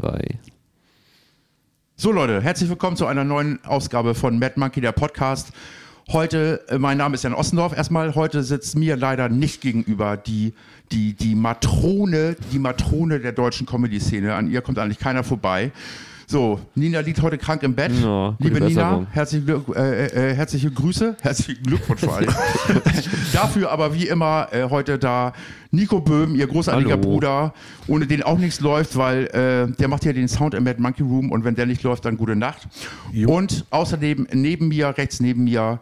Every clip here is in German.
Drei. So Leute, herzlich willkommen zu einer neuen Ausgabe von Mad Monkey, der Podcast. Heute, äh, mein Name ist Jan Ossendorf erstmal, heute sitzt mir leider nicht gegenüber die, die, die Matrone, die Matrone der deutschen Comedy-Szene. An ihr kommt eigentlich keiner vorbei. So, Nina liegt heute krank im Bett. Ja, Liebe Nina, Besserung. herzliche, Glück- äh, äh, herzliche Grüße, herzlichen Glückwunsch vor allem. Dafür aber wie immer äh, heute da Nico Böhm, ihr großartiger Hallo. Bruder, ohne den auch nichts läuft, weil äh, der macht ja den Sound im Mad Monkey Room und wenn der nicht läuft, dann gute Nacht. Und außerdem neben mir, rechts neben mir,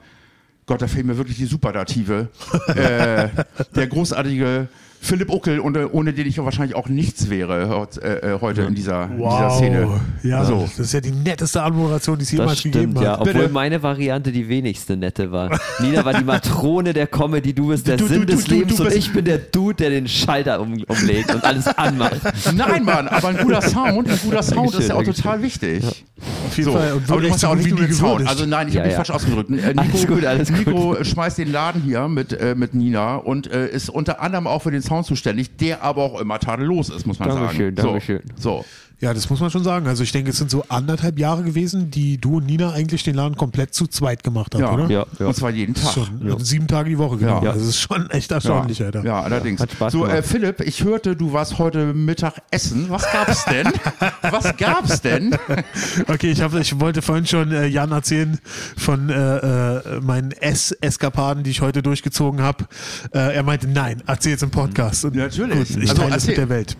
Gott, da fehlen mir wirklich die Superlative, äh, der großartige Philipp Uckel, ohne, ohne den ich ja wahrscheinlich auch nichts wäre äh, äh, heute in dieser, in dieser Szene. Ja, So. das ist ja die netteste Anmoderation, die es jemals gegeben stimmt, ja. hat. Obwohl Bitte. meine Variante die wenigste nette war. Nina war die Matrone der Comedy, du bist der Du- Sinn du- des du- du Lebens und ich bin der Dude, der den Schalter um, umlegt und alles anmacht. Nein, Mann, aber ein guter Sound, ein guter Sound ist ja auch total wichtig. Auf jeden So, Fall. Und aber du machst ja auch nicht nur den Sound. Also nein, ich Ja, habe mich ja. falsch ausgedrückt. Äh, Nico, Alles gut, alles gut. Nico schmeißt den Laden hier mit, äh, mit Nina und äh, ist unter anderem auch für den Sound zuständig, der aber auch immer tadellos ist, muss man Dankeschön, sagen. Dankeschön. So, so. Ja, das muss man schon sagen. Also ich denke, es sind so anderthalb Jahre gewesen, die du und Nina eigentlich den Laden komplett zu zweit gemacht habt, Ja. oder? Ja, ja. Und zwar jeden Tag. Schon, also sieben Tage die Woche, genau. Ja. Also das ist schon echt erstaunlich, Alter. Ja, allerdings. Hat Spaß so, äh. Philipp, ich hörte, du warst heute Mittag essen. Was gab's denn? Was gab's denn? Okay, ich, hab, ich wollte vorhin schon äh, Jan erzählen von äh, äh, meinen Ess-Eskapaden, die ich heute durchgezogen habe. Äh, er meinte, nein, erzähl's im Podcast. Und Natürlich. Gut, ich Also teile es erzähl. mit der Welt.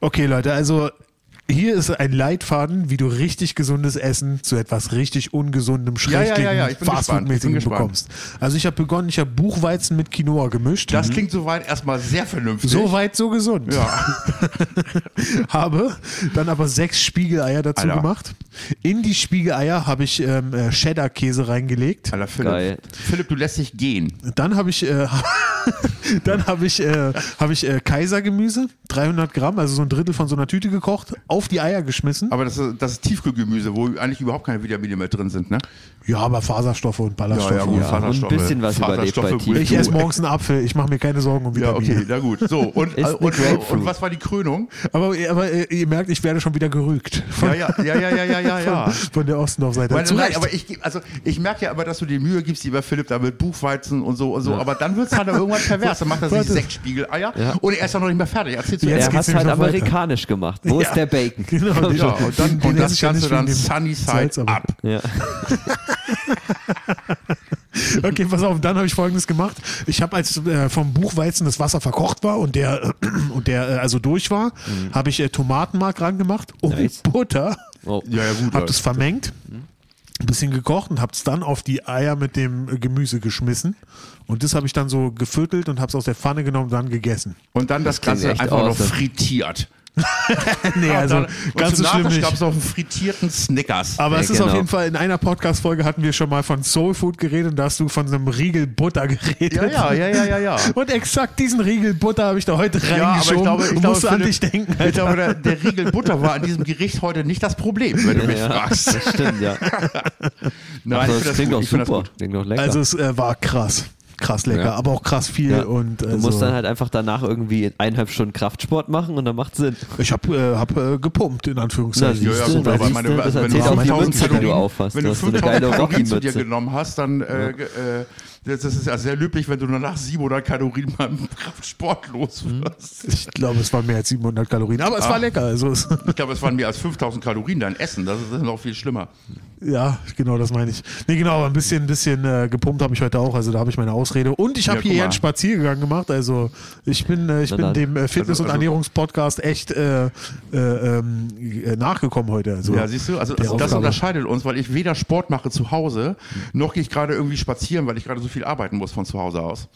Okay, Leute, also hier ist ein Leitfaden, wie du richtig gesundes Essen zu etwas richtig ungesundem, Ja, ja, ja, ja, Fastfood-mäßigen bekommst. Also ich habe begonnen, ich habe Buchweizen mit Quinoa gemischt. Das klingt soweit erstmal sehr vernünftig. so weit, so gesund. Ja. habe dann aber sechs Spiegeleier dazu Alter. gemacht. In die Spiegeleier habe ich ähm, äh, Cheddar-Käse reingelegt. Alter, Philipp. Geil. Philipp, du lässt dich gehen. Dann habe ich, äh, dann habe ich, äh, habe ich äh, Kaisergemüse, 300 Gramm, also so ein Drittel von so einer Tüte gekocht, auf die Eier geschmissen. Aber das ist, das ist Tiefkühlgemüse, wo eigentlich überhaupt keine Vitamine mehr drin sind, ne? Ja, aber Faserstoffe und Ballaststoffe. Ja, ja, gut, Ja, Faserstoffe. und ein bisschen was überlebt bei Ich du- esse morgens einen Apfel, ich mache mir keine Sorgen um Ja, Vitamine. okay, na gut. So, und, äh, und, Grapefruit. und was war die Krönung? Aber, aber äh, ihr merkt, ich werde schon wieder gerügt von, Ja, ja, ja, ja, ja, ja, ja. ja. von der Ostendorf-Seite. Nein, Recht. aber ich, also ich merke ja aber, dass du dir Mühe gibst, lieber Philipp, da mit Buchweizen und so und so. Aber dann wird es halt irgendwann pervers. Dann macht er sich sechs Spiegeleier Ja. und er ist doch noch nicht mehr fertig. Erzähl zu Jetzt er hat halt nämlich noch weiter. amerikanisch gemacht. Wo Ja. ist der Bacon? Genau, den- Ja, und, dann, den- den und das Ganze nicht dann Sunny Side. Ja. Okay, pass auf, dann habe ich folgendes gemacht. Ich habe, als äh, vom Buchweizen das Wasser verkocht war und der, äh, und der äh, also durch war, habe ich äh, Tomatenmark ran gemacht und Nice. Butter. Oh. Ja, ja, gut. Habe das vermengt, ein bisschen gekocht und habe es dann auf die Eier mit dem äh, Gemüse geschmissen. Und das habe ich dann so geviertelt und habe es aus der Pfanne genommen und dann gegessen. Und dann das Ganze echt einfach noch awesome. frittiert. Nee, also und ganz so schlimm nicht. gab es noch einen frittierten Snickers. Aber Ja, es ist genau. auf jeden Fall, in einer Podcast-Folge hatten wir schon mal von Soul Food geredet und da hast du von einem Riegel Butter geredet. ja, ja, ja, ja, ja, ja. Und exakt diesen Riegel Butter habe ich da heute Ja, aber ich glaube, ich und glaube, musste an dich denken. Ich Alter. glaube, der, der Riegel Butter war an diesem Gericht heute nicht das Problem, wenn du mich Ja, fragst. das stimmt, ja. Nein, Also, ich das klingt doch Ich finde das super. Klingt doch lecker. Also es äh, war krass. Krass lecker, Ja. aber auch krass viel. Ja. Und du also, musst dann halt einfach danach irgendwie eineinhalb Stunden Kraftsport machen und dann macht Sinn. ich habe äh, hab, äh, gepumpt, in Na, Anführungszeichen. Ja, ja, du, gut, aber meine, du, das also wenn du erzählt auch die 5000 Mütze, die du Kalorien, aufhast. wenn Du du hast so eine 5000 geile Kalorien zu dir genommen hast, dann äh, äh, das das ist ja sehr löblich, wenn du nur nach 700 Kalorien beim Kraftsport los Mhm. wirst. Ich glaube, es waren mehr als 700 Kalorien, aber es Ah. war lecker. Also Ich glaube, es waren mehr als 5000 Kalorien dein Essen. Das ist noch viel schlimmer. ja, genau, das meine ich. Nee, genau, aber ein bisschen, bisschen äh, gepumpt habe ich heute auch. Also da habe ich meine Ausrede. Und ich habe Ja, hier einen Spaziergang gemacht. Also ich bin, äh, ich Na bin dann. dem äh, Fitness- Also- und also- Ernährungspodcast echt äh, äh, ähm, äh, nachgekommen heute. Also, Ja, siehst du, also also das unterscheidet uns, weil ich weder Sport mache zu Hause, noch gehe ich gerade irgendwie spazieren, weil ich gerade so viel arbeiten muss von zu Hause aus.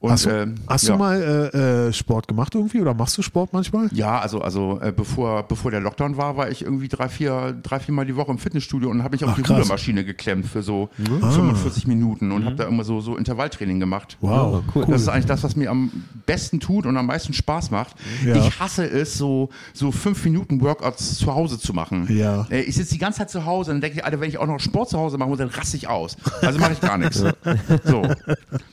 Und, Hast, du, ähm, hast ja. du mal äh, äh, Sport gemacht irgendwie oder machst du Sport manchmal? Ja, also, also äh, bevor, bevor der Lockdown war, war ich irgendwie drei, vier, drei, vier Mal die Woche im Fitnessstudio und habe mich auf Ach, die krass. Rudermaschine geklemmt für so 45 Minuten und habe da immer so, so Intervalltraining gemacht. Wow, cool. Das ist eigentlich das, was mir am besten tut und am meisten Spaß macht. Ja. Ich hasse es, so, so fünf Minuten Workouts zu Hause zu machen. Ja. Äh, Ich sitze die ganze Zeit zu Hause und denke, Alter, wenn ich auch noch Sport zu Hause machen muss, dann raste ich aus. Also mache ich gar nichts. So.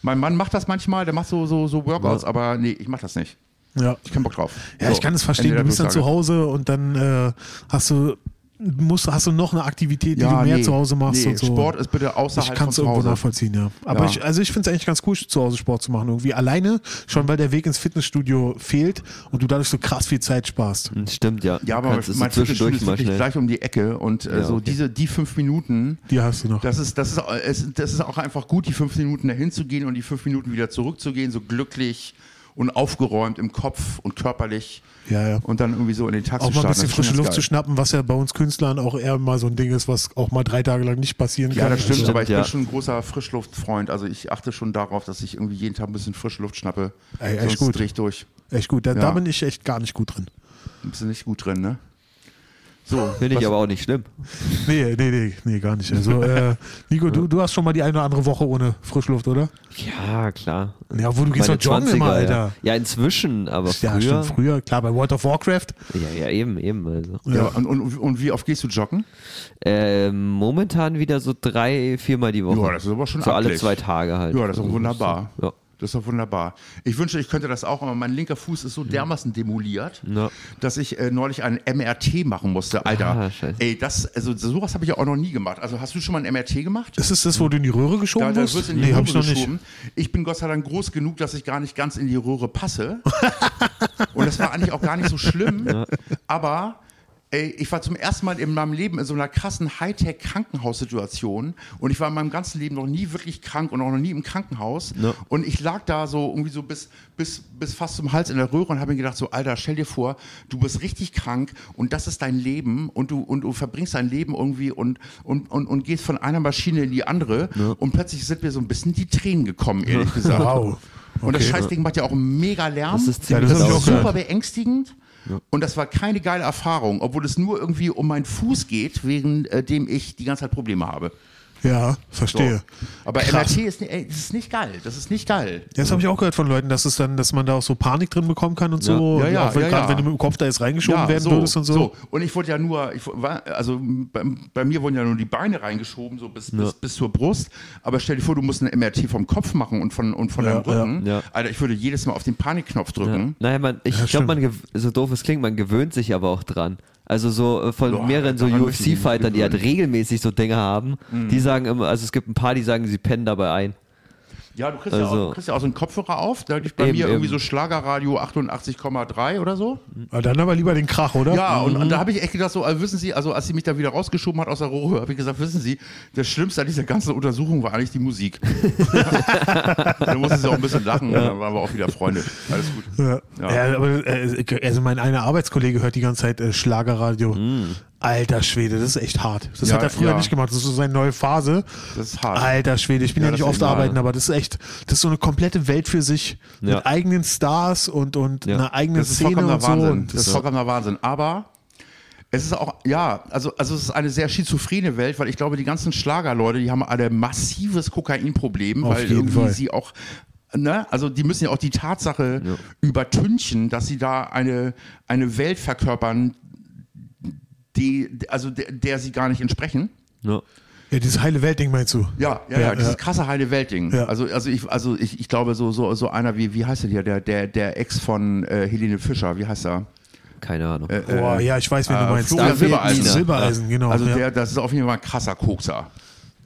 Mein Mann macht das manchmal, der macht so, so, so Workouts, aber nee, ich mache das nicht. Ja. Ich keinen Bock drauf. Ja, So, ich kann es verstehen. Ende Du bist dann zu. Hause und dann äh, hast du musst, hast du noch eine Aktivität, die du mehr nee, zu Hause machst nee, und so. Sport ist bitte ich außerhalb kann von es zu irgendwo Hause. nachvollziehen, ja. Aber Ja. ich, also ich finde es eigentlich ganz cool, zu Hause Sport zu machen. Irgendwie alleine, schon weil der Weg ins Fitnessstudio fehlt und du dadurch so krass viel Zeit sparst. Hm, Stimmt, ja. Ja, aber Kannst mein Fitnessstudio zwischendurch ist mal wirklich gleich um die Ecke und äh, Ja, so okay. diese die fünf Minuten, Die hast du noch. das ist das ist es, das ist auch einfach gut, die fünf Minuten dahin zu gehen und die fünf Minuten wieder zurückzugehen, so glücklich und aufgeräumt im Kopf und körperlich Ja, ja. und dann irgendwie so in den Tag auch zu mal ein starten. bisschen Das ist schon frische Luft geil. zu schnappen, was ja bei uns Künstlern auch eher mal so ein Ding ist, was auch mal drei Tage lang nicht passieren Ja, kann. das stimmt, Also, aber ich ja. bin schon ein großer Frischluftfreund. Also ich achte schon darauf, dass ich irgendwie jeden Tag ein bisschen frische Luft schnappe. Ey, echt Sonst gut. dreh ich durch. echt gut. Da, da Ja. bin ich echt gar nicht gut drin. Ein bisschen nicht gut drin, ne? So, Finde ich was- aber auch nicht schlimm. Nee, nee, nee, nee, gar nicht. Also, äh, Nico, du, du hast schon mal die eine oder andere Woche ohne Frischluft, oder? Ja, klar. Ja, wo du gehst doch joggen immer, 20er, Alter. Ja. ja, inzwischen, aber Ja, früher. stimmt, früher, klar, bei World of Warcraft. Ja, ja, eben, eben. Also. Ja, und, und, und wie oft gehst du joggen? Ähm, momentan wieder so drei, viermal die Woche. Ja, das ist aber schon So alle zwei Tage halt. Ja, das ist auch wunderbar. Ja. Das ist doch wunderbar. Ich wünschte, ich könnte das auch, aber mein linker Fuß ist so dermaßen demoliert, Ja. dass ich äh, neulich einen MRT machen musste. Alter, Ah, ey, das, also sowas habe ich ja auch noch nie gemacht. Also hast du schon mal ein MRT gemacht? Ist es das, wo du in die Röhre geschoben Da, da wirst? in die nee, Röhre hab ich noch nicht. geschoben. Ich bin Gott sei Dank groß genug, dass ich gar nicht ganz in die Röhre passe. Und das war eigentlich auch gar nicht so schlimm. Aber ey, ich war zum ersten Mal in meinem Leben in so einer krassen Hightech-Krankenhaussituation. Und ich war in meinem ganzen Leben noch nie wirklich krank und auch noch nie im Krankenhaus. Ja. Und ich lag da so irgendwie so bis, bis, bis fast zum Hals in der Röhre und habe mir gedacht, so Alter, stell dir vor, du bist richtig krank und das ist dein Leben und du, und du verbringst dein Leben irgendwie und, und, und, und gehst von einer Maschine in die andere und plötzlich sind mir so ein bisschen die Tränen gekommen, ehrlich gesagt. Wow. Und das Okay. Scheißding macht ja auch mega Lärm. Das ist Ja, ziemlich das ist super gehört. Und das war keine geile Erfahrung, obwohl es nur irgendwie um meinen Fuß geht, während äh, dem ich die ganze Zeit Probleme habe. Ja, So. verstehe. Aber Krass. MRT ist, ey, das ist nicht geil. Das ist nicht geil. Ja, das habe ich auch gehört von Leuten, dass es dann, dass man da auch so Panik drin bekommen kann und so. Ja, Und ja, wenn, ja, gerade ja. wenn du mit dem Kopf da jetzt reingeschoben werden würdest und so. Und ich wurde ja nur, ich, war, also bei, bei mir wurden ja nur die Beine reingeschoben, so bis, bis, bis zur Brust. Aber stell dir vor, du musst eine MRT vom Kopf machen und von, und von Ja, deinem Rücken. ja. Ja. Alter, ich würde jedes Mal auf den Panikknopf Ja. drücken. Naja, man, ich Ja, glaube, man, so doof es klingt, man gewöhnt sich aber auch dran. Also so äh, von Boah, mehreren so UFC-Fightern, die halt regelmäßig so Dinge haben, Mhm. die sagen immer, also es gibt ein paar, die sagen, sie pennen dabei ein. Ja, du kriegst, ja, Also- auch, du kriegst ja auch so einen Kopfhörer auf. Da liegt bei Eben, mir irgendwie eben. so Schlagerradio 88,3 oder so. Aber dann aber lieber den Krach, oder? Ja, und, und da habe ich echt gedacht, so, also wissen Sie, also als sie mich da wieder rausgeschoben hat aus der Rohre, habe ich gesagt, wissen Sie, das Schlimmste an dieser ganzen Untersuchung war eigentlich die Musik. da musste sie auch ein bisschen lachen, und dann waren wir auch wieder Freunde. Alles gut. Ja. Ja. Ja. aber äh, also mein einer Arbeitskollege hört die ganze Zeit äh, Schlagerradio. Alter Schwede, das ist echt hart. Das Ja, hat er früher ja. nicht gemacht. Das ist so seine neue Phase. Das ist hart. Alter Schwede, ich bin Ja, ja, nicht das oft arbeiten, aber das ist echt, das ist so eine komplette Welt für sich Ja. mit eigenen Stars und, und Ja. einer eigenen Das ist Szene vollkommener und so. Wahnsinn. Und Das ist das, vollkommener Wahnsinn. Aber es ist auch, ja, also, also es ist eine sehr schizophrene Welt, weil ich glaube, die ganzen Schlagerleute, die haben alle ein massives Kokainproblem, Auf weil irgendwie Fall. sie auch, ne, also die müssen ja auch die Tatsache übertünchen, dass sie da eine, eine Welt verkörpern, die, also der, der sie gar nicht entsprechen. Ja. ja, dieses heile Weltding meinst du? Ja, ja, ja, Ja, dieses ja. krasse heile Weltding. Ja. Also, also ich, also ich, ich glaube so, so, so einer wie, wie heißt der hier, der, der, der Ex von äh, Helene Fischer, wie heißt er? Keine Ahnung. Äh, Boah, ja, ich weiß, wen äh, du meinst. Florian Silbereisen. Silbereisen, genau. Also ja. der, das ist auf jeden Fall ein krasser Kokser.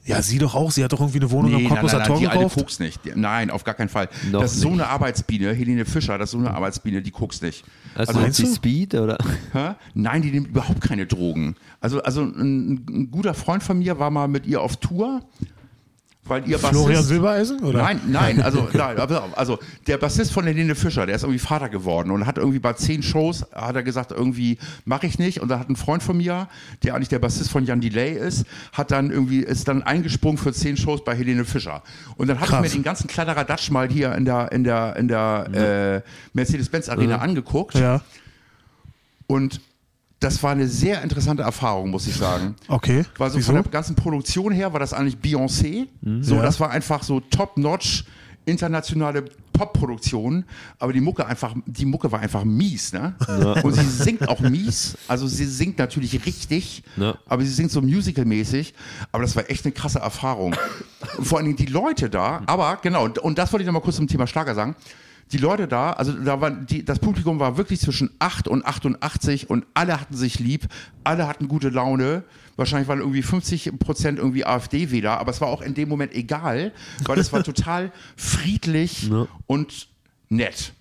Ja, sie doch auch. Sie hat doch irgendwie eine Wohnung am Cottbusser Tor die alte gekauft. kokst nicht. Die- Nein, auf gar keinen Fall. Noch das ist so nicht. eine Arbeitsbiene, Helene Fischer, das ist so eine Arbeitsbiene, die kokst nicht. Also, meinst die du? Speed oder? Hä? Nein, die nimmt überhaupt keine Drogen. Also, also ein, ein guter Freund von mir war mal mit ihr auf Tour, weil ihr Florian Bassist- Silbereisen? Oder? Nein, nein, also, nein, also der Bassist von Helene Fischer, der ist irgendwie Vater geworden und hat irgendwie bei zehn Shows, hat er gesagt, irgendwie mache ich nicht. Und da hat ein Freund von mir, der eigentlich der Bassist von Jan Delay ist, hat dann irgendwie, ist dann eingesprungen für zehn Shows bei Helene Fischer. Und dann habe ich mir den ganzen Kladderadatsch mal hier in der, in der, in der äh, Mercedes-Benz Arena angeguckt. Ja, Und das war eine sehr interessante Erfahrung, muss ich sagen. okay. War so Wieso? von der ganzen Produktion her war das eigentlich Beyoncé. So, Ja. das war einfach so top-notch internationale Pop-Produktion, aber die Mucke einfach, die Mucke war einfach mies, ne? Und sie singt auch mies. Also sie singt natürlich richtig, Ja. aber sie singt so musical-mäßig. Aber das war echt eine krasse Erfahrung. Und vor allen Dingen die Leute da, aber genau, und das wollte ich noch mal kurz zum Thema Schlager sagen. Die Leute da, also da war die, das Publikum war wirklich zwischen 8 und 88 und alle hatten sich lieb, alle hatten gute Laune. Wahrscheinlich waren irgendwie 50 Prozent irgendwie AfD-Wähler, aber es war auch in dem Moment egal, weil es war total friedlich und nett.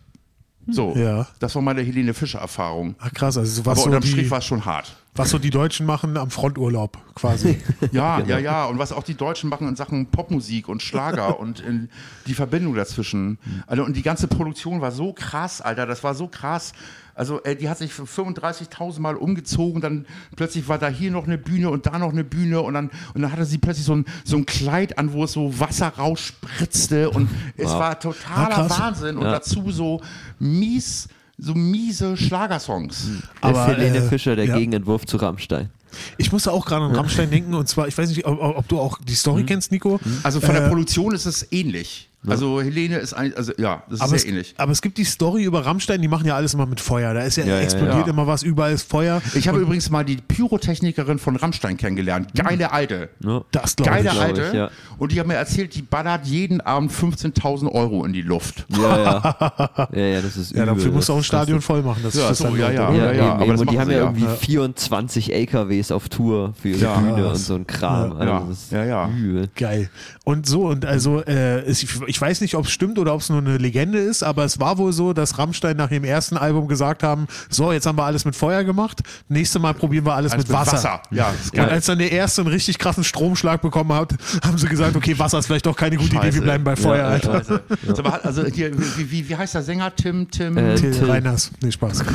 So, Ja. das war meine Helene Fischer-Erfahrung. Ach krass, also was Aber so, unterm Strich war es schon hart. Was so die Deutschen machen am Fronturlaub quasi. Ja, ja, ja. Und was auch die Deutschen machen in Sachen Popmusik und Schlager und in die Verbindung dazwischen. Also, und die ganze Produktion war so krass, Alter. Das war so krass. Also, äh, die hat sich 35.000 Mal umgezogen. Dann plötzlich war da hier noch eine Bühne und da noch eine Bühne. Und dann, und dann hatte sie plötzlich so ein, so ein Kleid an, wo es so Wasser rausspritzte. Und es war totaler Ah. Wahnsinn. Und Ja. dazu so mies, so miese Schlagersongs. Der Aber, Helene äh, Fischer, der ja. Gegenentwurf zu Rammstein. Ich musste auch gerade an Rammstein denken und zwar, ich weiß nicht, ob, ob du auch die Story kennst, Nico. Also von der Äh, Produktion ist es ähnlich. Also Helene ist ein, also ja, das ist sehr es, ähnlich. aber es gibt die Story über Rammstein, die machen ja alles immer mit Feuer. Da ist ja, Ja, ja, explodiert ja. immer was, überall ist Feuer. Ich habe übrigens mal die Pyrotechnikerin von Rammstein kennengelernt. Geile Alte. Ja. Das glaube Geile ich. glaub Alte. ich, ja. Und die hat mir erzählt, die ballert jeden Abend 15.000 Euro in die Luft. Ja, ja. Ja, ja, das ist übel. Ja, dafür musst du auch ein Das- Stadion voll machen. Das Ja, das so, dann ja, ja. Ja, Ja, eben, aber eben. das Und die haben ja ja. irgendwie Ja. 24 LKWs auf Tour für ihre Ja. Bühne Ja. und so ein Kram. Also Ja. das ist Ja, ja. übel. Geil. Und so, und also, äh, ich, ich weiß nicht, ob es stimmt oder ob es nur eine Legende ist, aber es war wohl so, dass Rammstein nach ihrem ersten Album gesagt haben: So, jetzt haben wir alles mit Feuer gemacht, nächstes Mal probieren wir alles, Alles mit Wasser. Ja, ist Und als dann der erste einen richtig krassen Stromschlag bekommen hat, haben sie gesagt, okay, Wasser ist vielleicht doch keine gute Idee, Scheiße. wir bleiben bei Feuer, Ja, Alter. Sag mal, Also hier, wie, wie, wie heißt der Sänger? Tim, Tim Äh, Till Till. Reiners. Nee, Spaß.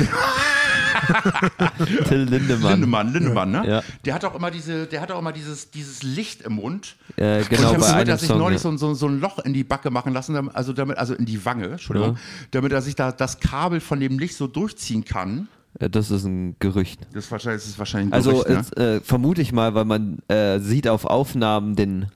Till Lindemann. Lindemann, Lindemann, ne? Ja. Der hat auch immer diese, der hat auch immer dieses, dieses Licht im Mund. Äh, Und genau, ich habe dass sich Song. neulich ja. so, so, so ein Loch in die Backe machen lassen, also damit, also in die Wange, Entschuldigung, damit er sich da das Kabel von dem Licht so durchziehen kann. Äh, Das ist ein Gerücht. Das ist wahrscheinlich, das ist wahrscheinlich ein Also Gerücht, ne? es, äh, vermute ich mal, weil man äh, sieht auf Aufnahmen den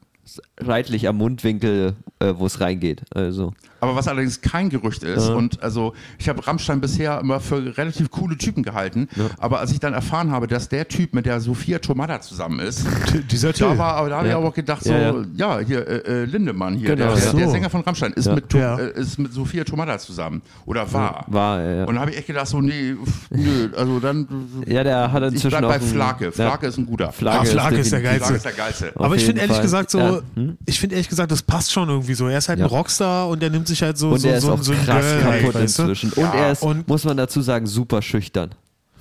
seitlich am Mundwinkel, äh, wo es reingeht. Also Aber was allerdings kein Gerücht ist, Ja. und also ich habe Rammstein bisher immer für relativ coole Typen gehalten, aber als ich dann erfahren habe, dass der Typ mit der Sophia Tomada zusammen ist, Dieser Till. da war, aber da habe ich Ja. aber auch gedacht, so, Ja, ja, ja. hier, äh, äh, Lindemann hier, Genau. der, der, der Sänger von Rammstein, ist, Ja. mit, Ja. äh, ist mit Sophia Tomada zusammen. Oder war. war ja. Und da habe ich echt gedacht, so, nee, pff, nö, also dann. Ja, der hat ich inzwischen bleib bei Flake. Ja. Flake ist ein guter. Flake, Ah, Flake ist der definitiv- Geilste. Flake ist der Geilste. Aber ich finde ehrlich gesagt so, Ja. ich finde ehrlich gesagt, das passt schon irgendwie so. Er ist halt Ja. ein Rockstar und er nimmt sich halt so, Und so, er ist so, auch so ein krass Girl, kaputt weißt du? inzwischen. Und Ja. er ist, Und- muss man dazu sagen, super schüchtern.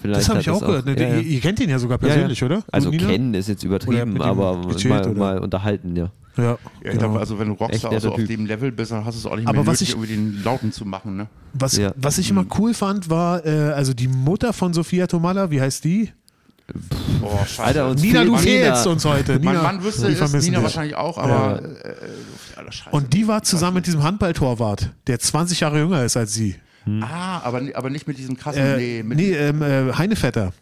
Vielleicht Das habe hat ich auch gehört. Ne? ja, ja. Ihr, ihr kennt ihn ja sogar Ja, ja. persönlich, oder? Also kennen ist jetzt übertrieben, aber gechillt, mal, mal unterhalten, ja. Ja, Ja, ich genau. glaube, also wenn du Echt Rockstar netter so auf Typ. dem Level bist, dann hast du es auch nicht Aber mehr was nötig, ich- irgendwie den Lauten zu machen. Ne? was, Ja. was ich immer cool fand, war, äh, also die Mutter von Sophia Tomala, wie heißt die? Oh, scheiße. Alter, uns Nina, du fehlst uns heute. mein Nina, Mann wüsste es, Nina dich. wahrscheinlich auch, aber äh, äh, scheiße. Und die war zusammen mit diesem Handballtorwart, der 20 Jahre jünger ist als sie. ah, aber, aber nicht mit diesem krassen, Äh, nee, mit, nee, ähm, äh, Heinevetter.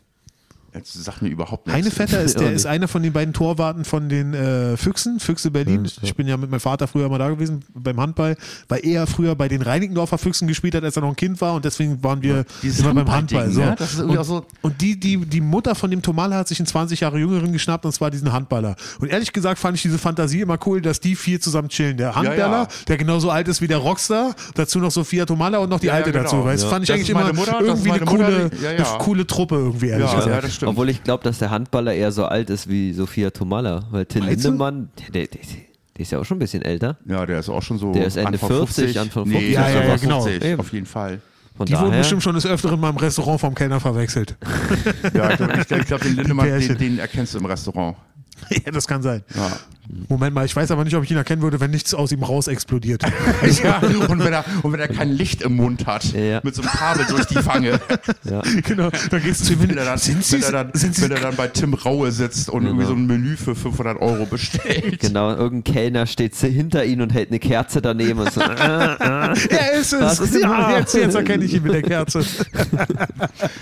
Jetzt sagt mir überhaupt nichts. Heinevetter ist, Ja, der ist einer von den beiden Torwarten von den äh, Füchsen, Füchse Berlin. Ich bin ja mit meinem Vater früher mal da gewesen beim Handball, weil er früher bei den Reinickendorfer Füchsen gespielt hat, als er noch ein Kind war und deswegen waren wir Dieses immer beim Handball. So. ne? Das ist irgendwie und, so- und die, die, die Mutter von dem Tomala hat sich einen 20 Jahre jüngeren geschnappt und zwar diesen Handballer. Und ehrlich gesagt fand ich diese Fantasie immer cool, dass die vier zusammen chillen. Der Handballer, ja. der genauso alt ist wie der Rockstar, dazu noch Sophia Tomala und noch die Ja, ja, Alte genau. dazu. Das Ja. fand ich Das eigentlich ist immer Mutter, das ist irgendwie eine coole, die- ja, ja. eine coole Truppe irgendwie, ehrlich Ja, gesagt. Stimmt. Obwohl ich glaube, dass der Handballer eher so alt ist wie Sophia Tomalla. Weil Till Meinst? Lindemann, der, der, der ist ja auch schon ein bisschen älter. Ja, der ist auch schon so. Der ist Ende Anfang 40, Anfang 50. Nee, Ja, ja, ja, genau. 50, Eben. auf jeden Fall. Von Die wurden daher, bestimmt schon des Öfteren mal im Restaurant vom Kellner verwechselt. Ja, ich glaube, ich glaub, den Lindemann, den, den erkennst du im Restaurant. ja, das kann sein. Ja. Moment mal, ich weiß aber nicht, ob ich ihn erkennen würde, wenn nichts aus ihm raus explodiert. ja, und, wenn er, und wenn er kein Licht im Mund hat, Ja. mit so einem Kabel durch die Wange, ja. genau, dann gehst du zu ihm wenn hin. er dann, Sind wenn er dann, sind wenn er dann bei Tim Raue sitzt und irgendwie so ein Menü für 500 Euro bestellt. Genau, irgendein Kellner steht hinter ihm und hält eine Kerze daneben und so. er ist es. Das ist- genau, ja. jetzt, jetzt erkenne ich ihn mit der Kerze.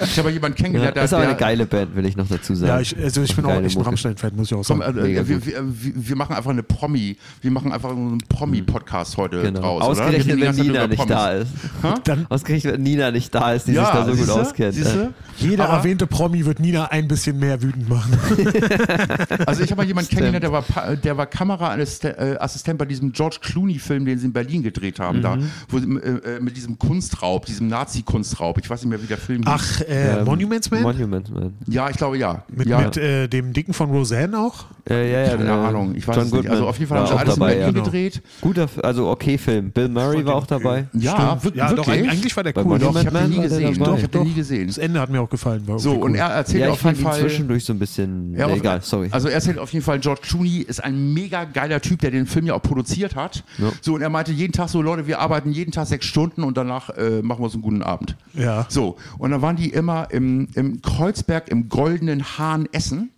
Ich habe jemanden Ja, kennengelernt, das ist aber eine geile Band, will ich noch dazu sagen. Ja, ich, also ich bin auch echt ein. Rammstein-Fan, muss ich auch Komm, sagen. äh, Mega wir, wir, wir wir machen einfach eine Promi, wir machen einfach einen Promi-Podcast heute Genau. draus. Ausgerechnet, wenn Nina nicht da ist. Hä? Ausgerechnet, wenn Nina nicht da ist, die sich da so gut auskennt. Siehste? Jeder Aber- erwähnte Promi wird Nina ein bisschen mehr wütend machen. Also ich habe mal jemanden kennengelernt, der war, Pa- der war Kameraassistent bei diesem George Clooney-Film, den sie in Berlin gedreht haben, da, wo, sie, äh, äh, mit diesem Kunstraub, diesem Nazi-Kunstraub. Ich weiß nicht mehr, wie der Film hieß. Ach, äh, Ähm, Monuments Man? Monument Man. Ja, ich glaube ja. mit ja. mit äh, dem Dicken von Roseanne auch? Äh, ja, ja, Keine äh, Ahnung, ich weiß John es nicht. Also Goodman auf jeden Fall haben war sie auch alles dabei, in Berlin ja. gedreht. Guter, also okay Film. Bill Murray war auch dabei. Ja, wir- Ja, doch, wirklich. eigentlich war der cool. Doch, ich habe den nie gesehen. dabei. Ich habe den nie gesehen. das Ende hat mir auch gefallen. War So, irgendwie und cool. er erzählt Ja, ich auf jeden Fall. zwischendurch so ein bisschen. Ja, nee, auf- egal, sorry. Also er erzählt auf jeden Fall, George Clooney ist ein mega geiler Typ, der den Film ja auch produziert hat. Ja. So, und er meinte jeden Tag so, Leute, wir arbeiten jeden Tag sechs Stunden und danach äh, machen wir uns einen guten Abend. Ja. So, und dann waren die immer im, im Kreuzberg im Goldenen Hahn essen.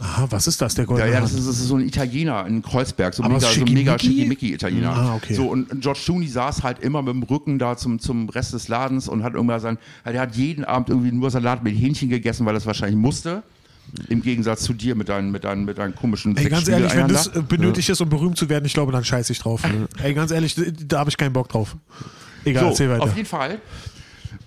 Aha, was ist das, der Ja, Goldene ja, das Hahn? ist, das ist so ein Italiener in Kreuzberg, so mega, so schickimicki? mega schickimicki-Italiener. Ah, okay. So, und George Clooney saß halt immer mit dem Rücken da zum, zum Rest des Ladens und hat irgendwann sein, er hat jeden Abend irgendwie nur Salat mit Hähnchen gegessen, weil er es wahrscheinlich musste. Im Gegensatz zu dir mit deinen, mit deinen, mit deinen komischen Ey, ganz ehrlich, wenn das benötigt ist, um berühmt zu werden, ich glaube, dann scheiße ich drauf. Ey, ganz ehrlich, da habe ich keinen Bock drauf. Egal, So, erzähl weiter. auf jeden Fall.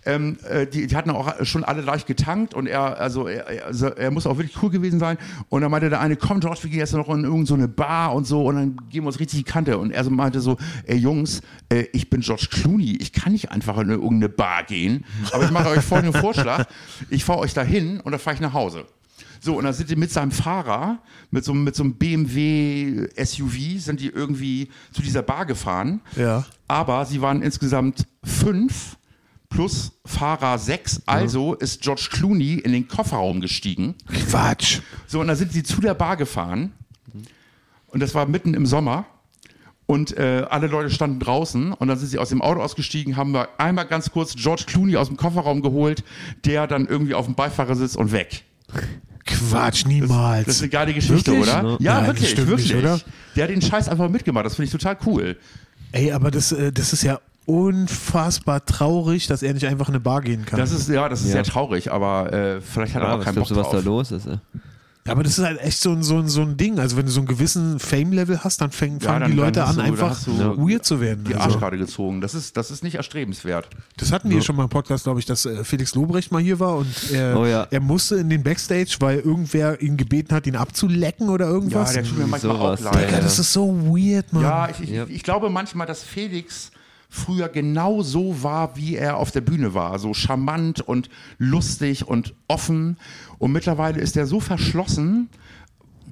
Ähm, äh, die, die hatten auch schon alle leicht getankt und er, also er, er, also er muss auch wirklich cool gewesen sein. Und dann meinte der eine, komm George, wir gehen jetzt noch in irgendeine so eine Bar und so und dann geben wir uns richtig die Kante. Und er so meinte so, ey Jungs, äh, ich bin George Clooney, ich kann nicht einfach in irgendeine Bar gehen, aber ich mache euch folgenden Vorschlag, ich fahre euch dahin und dann fahre ich nach Hause. So, und dann sind die mit seinem Fahrer, mit so, mit so einem BMW SUV, sind die irgendwie zu dieser Bar gefahren. Ja. Aber sie waren insgesamt fünf plus Fahrer sechs. Also ist George Clooney in den Kofferraum gestiegen. Quatsch. So, und dann sind sie zu der Bar gefahren. Und das war mitten im Sommer. Und äh, alle Leute standen draußen und dann sind sie aus dem Auto ausgestiegen, haben wir einmal ganz kurz George Clooney aus dem Kofferraum geholt, der dann irgendwie auf dem Beifahrersitz und weg. Quatsch, niemals. Das ist eine geile Geschichte, Wirklich? oder? Ja, Nein, das wirklich, wirklich. nicht, oder? Der hat den Scheiß einfach mitgemacht, das finde ich total cool. Ey, aber das, äh, das ist ja unfassbar traurig, dass er nicht einfach in eine Bar gehen kann. Das ist, ja, das ist Ja. sehr traurig, aber äh, vielleicht hat er Ah, auch was keinen Bock du, was drauf. da los ist? ey? aber das ist halt echt so ein, so ein, so ein Ding. Also wenn du so einen gewissen Fame-Level hast, dann fäng, Ja, fangen dann- die Leute an, du- einfach weird zu werden. Die Also, Arschkarte gezogen. Das ist, das ist nicht erstrebenswert. das hatten wir schon mal im Podcast, glaube ich, dass äh, Felix Lobrecht mal hier war und er, Oh ja. er musste in den Backstage, weil irgendwer ihn gebeten hat, ihn abzulecken oder irgendwas. der tut mir manchmal sowas, auch leid. Digga, das ist so weird, Mann. Ja, ich, ich, Ja. ich glaube manchmal, dass Felix früher genau so war, wie er auf der Bühne war. So charmant und lustig und offen. Und mittlerweile ist er so verschlossen,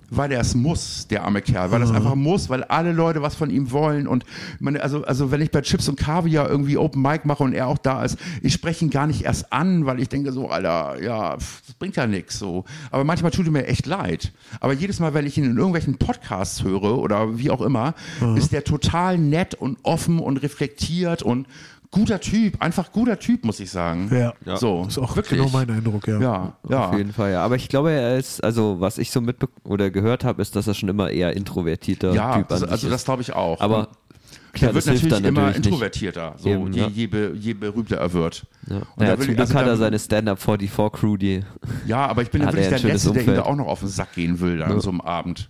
weil er es muss, der arme Kerl, weil er es einfach muss, weil alle Leute was von ihm wollen und meine, also, also wenn ich bei Chips und Kaviar irgendwie Open Mic mache und er auch da ist, ich spreche ihn gar nicht erst an, weil ich denke so, Alter, ja, pff, das bringt ja nichts so. Aber manchmal tut er mir echt leid. Aber jedes Mal, wenn ich ihn in irgendwelchen Podcasts höre oder wie auch immer, ist der total nett und offen und reflektiert und guter Typ, einfach guter Typ, muss ich sagen. Ja. Ja. So, Das ist auch wirklich. genau mein Eindruck, ja. Ja, ja. Auf jeden Fall, ja. Aber ich glaube, er ist, also was ich so mitbe oder gehört habe, ist, dass er schon immer eher introvertierter Ja, Typ also sich das glaube ich auch. Aber der klar, wird das hilft natürlich dann immer natürlich nicht. introvertierter, so Eben, je, ja. je, be, je berühmter er wird. Ja. Und Ja, da zum will ich- Glück also hat er seine Stand-Up-44-Crew, die Ja, aber ich bin ja wirklich er der Letzte, der ihm da Umfeld. auch noch auf den Sack gehen will an so einem Abend.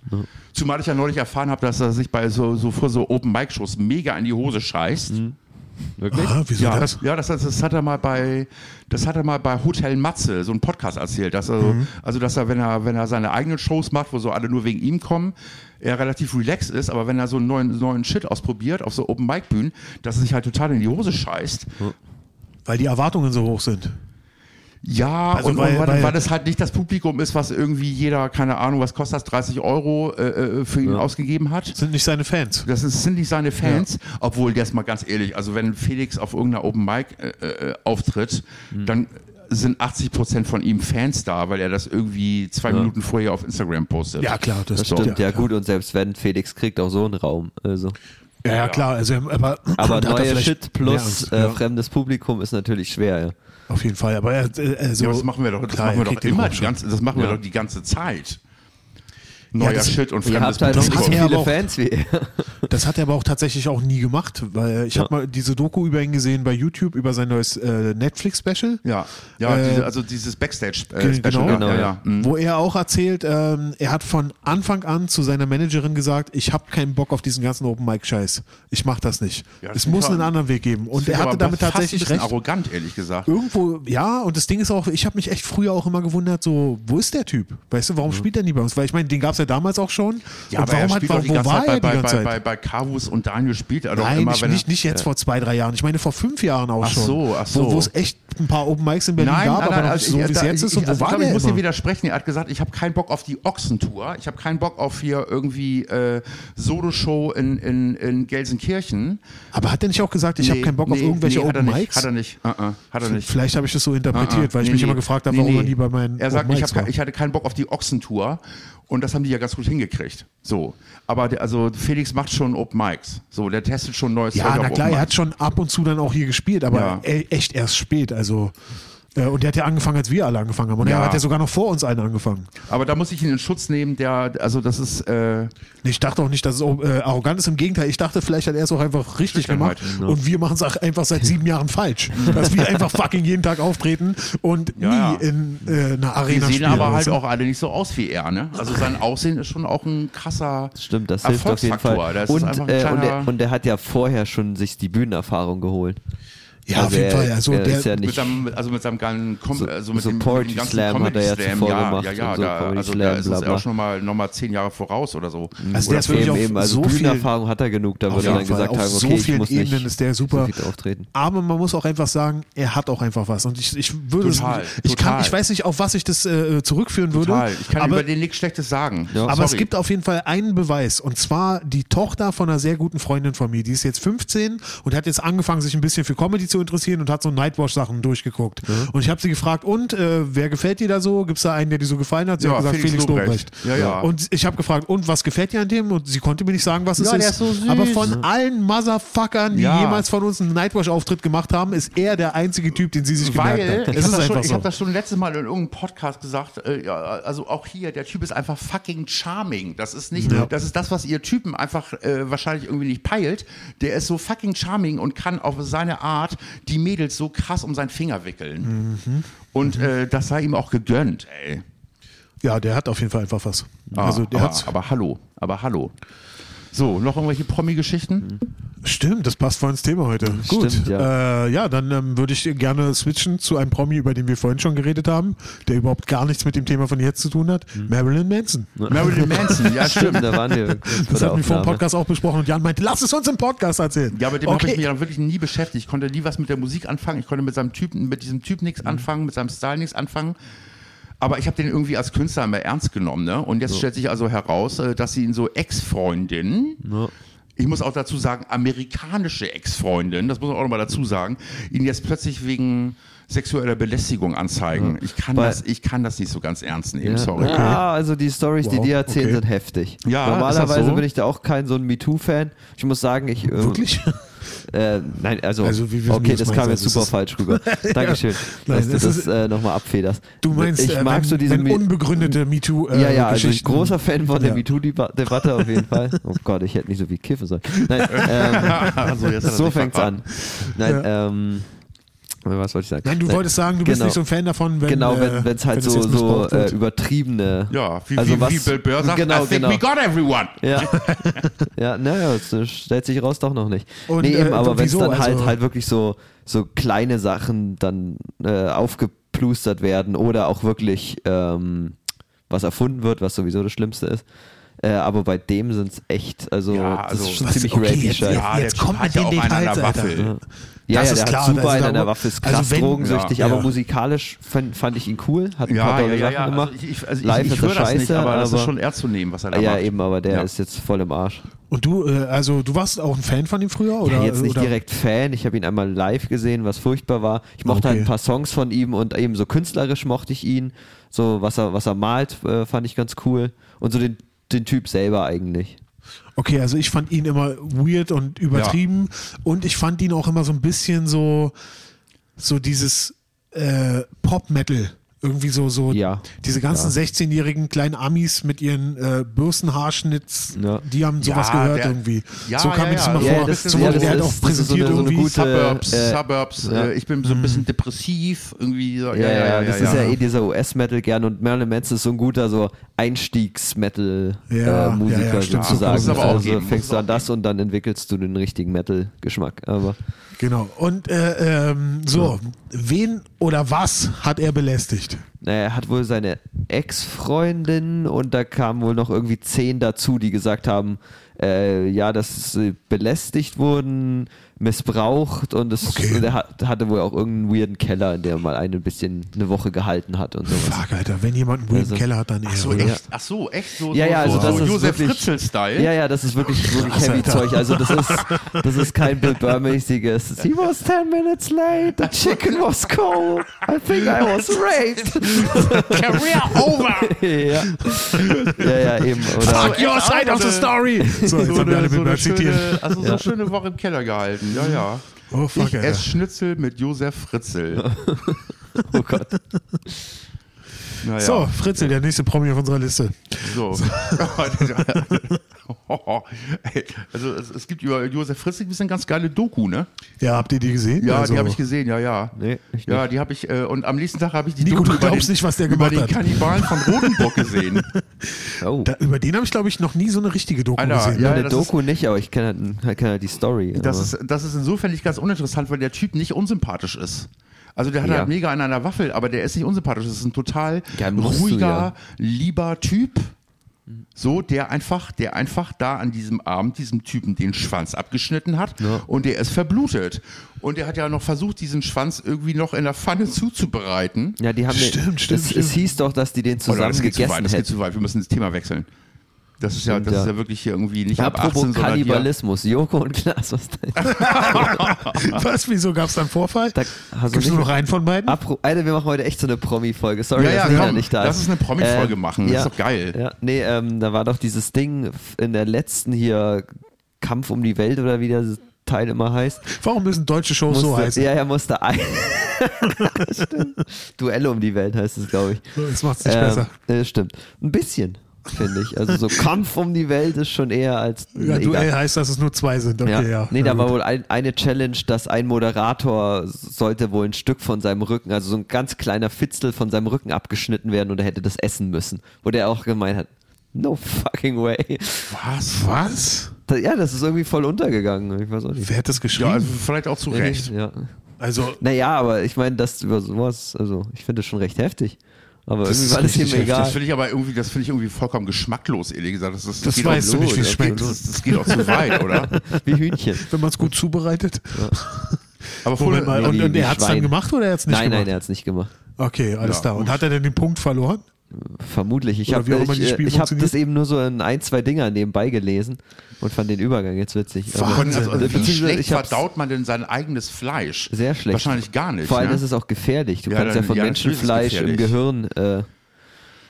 Zumal ich ja neulich erfahren habe, dass er sich bei so, so vor so Open-Mic-Shows mega in die Hose scheißt. Wirklich. Aha, wieso Ja, das? ja das, das, das hat er mal bei, das hat er mal bei Hotel Matze, so einen Podcast erzählt, dass er, Mhm. also dass er, wenn er, wenn er seine eigenen Shows macht, wo so alle nur wegen ihm kommen, er relativ relaxed ist, aber wenn er so einen neuen, neuen Shit ausprobiert auf so Open Mic Bühnen, dass er sich halt total in die Hose scheißt. Weil die Erwartungen so hoch sind. Ja, Also und, weil- und weil, weil- weil es halt nicht das Publikum ist, was irgendwie jeder, keine Ahnung, was kostet das, 30 Euro äh, äh, für ihn ausgegeben hat. Sind nicht seine Fans. Das sind nicht seine Fans, obwohl jetzt mal ganz ehrlich, also wenn Felix auf irgendeiner Open Mic äh, äh, auftritt, Hm. dann sind 80 Prozent von ihm Fans da, weil er das irgendwie zwei Minuten vorher auf Instagram postet. Ja, klar, das, Das stimmt, ja, klar. gut. Und selbst wenn, Felix kriegt auch so einen Raum. Also. Ja, ja, klar. Also, aber Aber er neue Shit plus äh, ja, fremdes Publikum ist natürlich schwer, ja. Auf jeden Fall. Aber er, äh, also, Ja, aber das machen wir doch, das machen wir doch immer, die ganze, das machen wir doch die ganze Zeit. Neuer das- Shit und fremdes halt so hat er auch- Fans wie er. Das hat er aber auch tatsächlich auch nie gemacht, weil ich habe mal diese Doku über ihn gesehen bei YouTube über sein neues äh, Netflix-Special. Ja, ja Äh, diese, also dieses Backstage-Special. Ge- genau. ja, Genau, ja, ja. ja. Mhm. Wo er auch erzählt, ähm, er hat von Anfang an zu seiner Managerin gesagt, ich habe keinen Bock auf diesen ganzen Open Mic Scheiß. Ich mache das nicht. Ja, das es muss einen anderen Weg geben. Und Das er hatte damit tatsächlich ein bisschen recht. arrogant, ehrlich gesagt. Irgendwo, ja, und das Ding ist auch, ich habe mich echt früher auch immer gewundert, so, wo ist der Typ? Weißt du, warum spielt er nie bei uns? Weil ich meine, den gab es ja damals auch schon. Ja, und aber er warum hat, doch wo war Zeit bei, er die ganze bei, Zeit? bei, bei Carvus und Daniel spielt er doch Nein, immer, nicht, wenn er, nicht, nicht jetzt vor zwei, drei Jahren. Ich meine vor fünf Jahren auch Ach schon. so, ach so. Wo, es echt ein paar Open Mics in Berlin Nein, gab, nein, aber noch also so ich, wie es jetzt ist. ich, Und wo also ich war ich der muss dir widersprechen. Er hat gesagt, ich habe keinen Bock auf die Ochsentour. Ich habe keinen Bock auf hier irgendwie äh, Solo-Show in, in, in Gelsenkirchen. Aber hat er nicht auch gesagt, ich habe keinen Bock auf irgendwelche nee, er Open nicht, Mics? Hat er nicht. Uh -uh, hat er nicht. Vielleicht habe ich das so interpretiert, Ah, ah. weil ich mich immer gefragt habe, warum er nie bei meinen Er sagt, ich, ich hatte keinen Bock auf die Ochsentour. Und das haben die ja ganz gut hingekriegt. So. Aber der, also Felix macht schon Open Mics. So, der testet schon neues Ja, Zeug na auf klar, Open er hat Mics. schon ab und zu dann auch hier gespielt, aber Ja. e- echt erst spät. Also und der hat ja angefangen, als wir alle angefangen haben. Und Ja. er hat ja sogar noch vor uns einen angefangen. Aber da muss ich ihn in Schutz nehmen, der, also das ist, äh, Nee, Ich dachte auch nicht, dass es äh, arrogant ist. Im Gegenteil, ich dachte, vielleicht hat er es auch einfach richtig gemacht. Schüchternheit, Und wir machen es auch einfach seit sieben Jahren falsch. Dass wir einfach fucking jeden Tag auftreten und Ja, ja. nie in äh, einer Arena die sehen spielen. aber halt du? auch alle nicht so aus wie er, ne? Also sein Aussehen ist schon auch ein krasser Stimmt, das hilft auf jeden Erfolgsfaktor. Fall. Das ist Und, äh, und, er, und er hat ja vorher schon sich die Bühnenerfahrung geholt. Ja, auf jeden Fall. Also er der, ist ja mit nicht seinem, also mit seinem ganzen, Com So- also mit so dem, Poetry mit dem ganzen Slam hat er ja Slam, zuvor ja, gemacht ja, ja, so da, also Slam, da ist es auch schon mal nochmal zehn Jahre voraus oder so. Also Oder der ist wirklich eben, auf eben. Also so viel- Bühnenerfahrung hat er genug, da würde er dann Fall. gesagt Auf haben, so okay, ich vielen muss Ebenen nicht ist der super. so viel auftreten. Aber man muss auch einfach sagen, er hat auch einfach was. Und ich, ich würde Total, es, ich kann, total. ich weiß nicht, auf was ich das äh, zurückführen würde. Total. Ich kann aber, über den nichts Schlechtes sagen. Ja. aber es gibt auf jeden Fall einen Beweis. Und zwar die Tochter von einer sehr guten Freundin von mir. Die ist jetzt 15 und hat jetzt angefangen, sich ein bisschen für Comedy zu interessieren und hat so Nightwash-Sachen durchgeguckt. Und ich habe sie gefragt, und äh, wer gefällt dir da so? Gibt es da einen, der dir so gefallen hat? Sie Ja, hat gesagt, Felix Felix, Lobrecht. Ja, ja. Und ich habe gefragt, und was gefällt dir an dem? Und sie konnte mir nicht sagen, was es Ja, ist. der ist so süß. Aber von allen Motherfuckern, die Ja. jemals von uns einen Nightwash-Auftritt gemacht haben, ist er der einzige Typ, den sie sich Weil, gemerkt hat. ich Es habe ist das, schon- einfach ich so. hab das schon letztes Mal in irgendeinem Podcast gesagt, äh, ja, also auch hier, der Typ ist einfach fucking charming. Das ist nicht, das ist das, was ihr Typen einfach äh, wahrscheinlich irgendwie nicht peilt. Der ist so fucking charming und kann auf seine Art die Mädels so krass um seinen Finger wickeln. Mhm. Und äh, das sei ihm auch gegönnt, ey. Ja, der hat auf jeden Fall einfach was. Ah, also der aber, hat's. aber hallo, aber hallo. So, noch irgendwelche Promi-Geschichten? Stimmt, das passt voll ins Thema heute. Gut. Stimmt, ja, äh, ja dann ähm, würde ich gerne switchen zu einem Promi, über den wir vorhin schon geredet haben, der überhaupt gar nichts mit dem Thema von jetzt zu tun hat. Marilyn Manson. Marilyn Manson, ja stimmt. Da waren wir. Das hatten wir vor dem Podcast auch besprochen und Jan meinte, lass es uns im Podcast erzählen. Ja, mit dem habe okay. ich mich dann wirklich nie beschäftigt. Ich konnte nie was mit der Musik anfangen. Ich konnte mit seinem Typen, mit diesem Typ nichts anfangen, mit seinem Style nichts anfangen. Aber ich habe den irgendwie als Künstler immer ernst genommen. Ne? Und jetzt stellt sich also heraus, äh, dass sie ihn so Ex-Freundin, ich muss auch dazu sagen, amerikanische Ex-Freundin, das muss man auch nochmal dazu sagen, ihn jetzt plötzlich wegen sexueller Belästigung anzeigen. Ich, kann Weil- das, ich kann das nicht so ganz ernst nehmen, Ja, sorry. ja, also die Stories, die Wow, die erzählen, okay. sind heftig. Ja, ist Normalerweise das so? bin ich da auch kein so ein MeToo-Fan. Ich muss sagen, ich. äh, Wirklich? Äh, nein, also, Also, wie wir- okay, wie das kam jetzt also, super es falsch rüber. Dankeschön, Nein, dass du es das ist- äh, nochmal abfederst. Du meinst, ich äh, mag wenn, so diese unbegründete MeToo äh, ja, ja, also ich großer Fan von der Ja. MeToo-Debatte auf jeden Fall. Oh Gott, ich hätte nicht so viel kiffen sollen. Nein, ähm, Also, so fängt's verraten. an. Nein, ähm, was wollte ich sagen? Nein, du wolltest sagen, du bist genau. nicht so ein Fan davon, wenn Genau, äh, wenn es halt wenn so, so äh, übertriebene. Ja, wie, also wie, was, wie Bill Burr sagt, genau, I think genau. we got everyone. Ja, ja, naja, äh, stellt sich raus doch noch nicht. Und, nee, eben, äh, aber wenn es dann halt Also- halt wirklich so so kleine Sachen dann äh, aufgeplustert werden oder auch wirklich ähm, was erfunden wird, was sowieso das Schlimmste ist. Äh, aber bei dem sind es echt, also, Ja, das also- ist Was- ziemlich okay, rapey jetzt- Scheiß. ja, jetzt der kommt mit ja den Details, Alter. Waffel. Ja, Das ja, ist der klar, hat super also an der Waffe, ist krass also wenn- drogensüchtig, Ja, aber ja. musikalisch fand, fand ich ihn cool, hat ein Ja, paar ja, tolle ja, Sachen ja. gemacht. Also ich, ich, also Live ich, ich ist er das scheiße, nicht, aber, das ist aber- schon ernst zu nehmen, was er da ja, macht. eben, aber der Ja. ist jetzt voll im Arsch. Und du, äh, also du warst auch ein Fan von ihm früher? Oder, Ja, jetzt nicht oder? direkt Fan. Ich habe ihn einmal live gesehen, was furchtbar war. Ich mochte Okay. halt ein paar Songs von ihm und eben so künstlerisch mochte ich ihn. So, was er, was er malt, äh, fand ich ganz cool. Und so den, den Typ selber eigentlich. Okay, also ich fand ihn immer weird und übertrieben und ich fand ihn auch immer so ein bisschen so, so dieses äh, Pop-Metal. Irgendwie so, so Ja. diese ganzen 16-jährigen kleinen Amis mit ihren äh, Bürstenhaarschnitz, Ja. die haben sowas Ja, gehört der- irgendwie. Ja, so kam ja, mir das ja. immer Ja, vor. das so ja, wurde der halt auch so präsentiert eine- so eine irgendwie. gute- Suburbs, äh, Suburbs, ja. äh, ich bin so ein bisschen depressiv, irgendwie so. Ja, ja, das ist ja eh dieser US-Metal gern und Marilyn Manson ist so ein guter so Einstiegs-Metal-Musiker Ja, ja, ja, stimmt. sozusagen. Also fängst du an das und dann entwickelst du den richtigen Metal-Geschmack. Aber Genau. Und äh, ähm, so, wen oder was hat er belästigt? naja, er hat wohl seine Ex-Freundin und da kamen wohl noch irgendwie zehn dazu, die gesagt haben, äh, ja, dass sie belästigt wurden, missbraucht und es, Okay. und er hat, hatte wohl auch irgendeinen weirden Keller, in der mal einen ein bisschen eine Woche gehalten hat und sowas. Fuck, Alter, wenn jemand einen weirden Also- Keller hat, dann er. Ach so, echt? Ach so, echt? So, Ja, so, ja, also so, das so ist Josef wirklich- Fritzl-Style? Ja, ja, das ist wirklich, wirklich Krass, heavy Alter. Zeug. Also das ist, das ist kein Bill Burr-mäßiges. He was 10 minutes late, the chicken was cold, I think I was raped. Career over! ja. ja, ja, eben. Oder, Fuck your side of the story! So, jetzt haben wir alle so Bill Burr zitiert. also so Ja. eine schöne Woche im Keller gehalten. Ja, ja. Oh, fuck, ich esse Schnitzel mit Josef Fritzl. oh Gott. Naja, So, Fritzel, der nächste Promi auf unserer Liste. So. Ey, also es, es gibt über Josef Fritzl gibt es eine ganz geile Doku, ne? Ja, habt ihr die gesehen? Ja, Also- die habe ich gesehen, ja, ja. Nee, Ja, die habe ich, äh, und am nächsten Tag habe ich die Nico, Doku du über glaubst den, nicht, was der über gemacht den hat. Kannibalen von Rodenburg gesehen. Oh. Da, über den habe ich, glaube ich, noch nie so eine richtige Doku Alter, gesehen. ja, Eine das Doku nicht, aber ich kenne halt, kenn halt die Story. Das aber- ist, das ist insofern nicht ganz uninteressant, weil der Typ nicht unsympathisch ist. Also der hat Ja. halt mega an einer Waffel, aber der ist nicht unsympathisch. Das ist ein total Ja, ruhiger, ja. lieber Typ. So, der einfach, der einfach da an diesem Abend diesem Typen den Schwanz abgeschnitten hat Ja. und der ist verblutet. Und der hat ja noch versucht, diesen Schwanz irgendwie noch in der Pfanne zuzubereiten. ja, die haben Stimmt, den, stimmt, es, stimmt. es hieß doch, dass die den Oder zusammen das geht zu gegessen weit, das geht hätten. zu weit. Wir müssen das Thema wechseln. Das ist ja, das ja. ist ja wirklich hier irgendwie nicht ab Apropos 18, sondern hier, Kannibalismus, Joko und Klaas, was denn? Was, wieso gab es da einen Vorfall? Da, du es nur nicht noch einen von beiden? Apro Alter, wir machen heute echt so eine Promi-Folge. Sorry, Ja, ja, dass komm, nicht da lass ist. uns eine Promi-Folge Ähm, machen. Das ja, ist doch geil. Ja, nee, ähm, da war doch dieses Ding in der letzten hier Kampf um die Welt oder wie der Teil immer heißt. Warum müssen deutsche Shows Musste, so heißen? Ja, ja, musste ein. stimmt. Duelle um die Welt heißt es, glaube ich. Jetzt macht es nicht Ähm, besser. äh, stimmt. Ein bisschen, finde ich. Also so Kampf um die Welt ist schon eher als. Ja, egal. Duell heißt, dass es nur zwei sind. Okay, Ja. ja. Nee, da war wohl ein, eine Challenge, dass ein Moderator sollte wohl ein Stück von seinem Rücken, also so ein ganz kleiner Fitzel von seinem Rücken abgeschnitten werden und er hätte das essen müssen. Wo der auch gemeint hat, no fucking way. Was? Was? Ja, das ist irgendwie voll untergegangen. Ich weiß auch nicht. Wer hat das geschrieben? Ja, also vielleicht auch zu Recht. Ja. also, Naja, aber ich meine, das über sowas, also ich finde das schon recht heftig. Aber Das irgendwie war das ihm egal. Das finde ich aber irgendwie, das finde ich irgendwie vollkommen geschmacklos, ehrlich gesagt. Das, ist, Das geht weißt auch, du nicht, wie es das schmeckt. Geht, das, das geht auch zu weit, oder? Wie Hühnchen. wenn man es gut zubereitet. Aber Moment mal, und, und er hat es dann gemacht oder er hat es nicht Nein, gemacht? nein, er hat es nicht gemacht. Okay, alles Ja, klar. Und hat er denn den Punkt verloren? Vermutlich. Ich habe wie ich, äh, ich hab das eben nur so in ein, zwei Dinger nebenbei gelesen und fand den Übergang jetzt witzig. Aber- Wahnsinn. also, also, wie schlecht verdaut man denn sein eigenes Fleisch? Sehr schlecht. Wahrscheinlich gar nicht. Vor allem ne? ist es auch gefährlich. Du Ja, kannst ja dann- von ja, ist es Menschenfleisch im. Gehirn äh,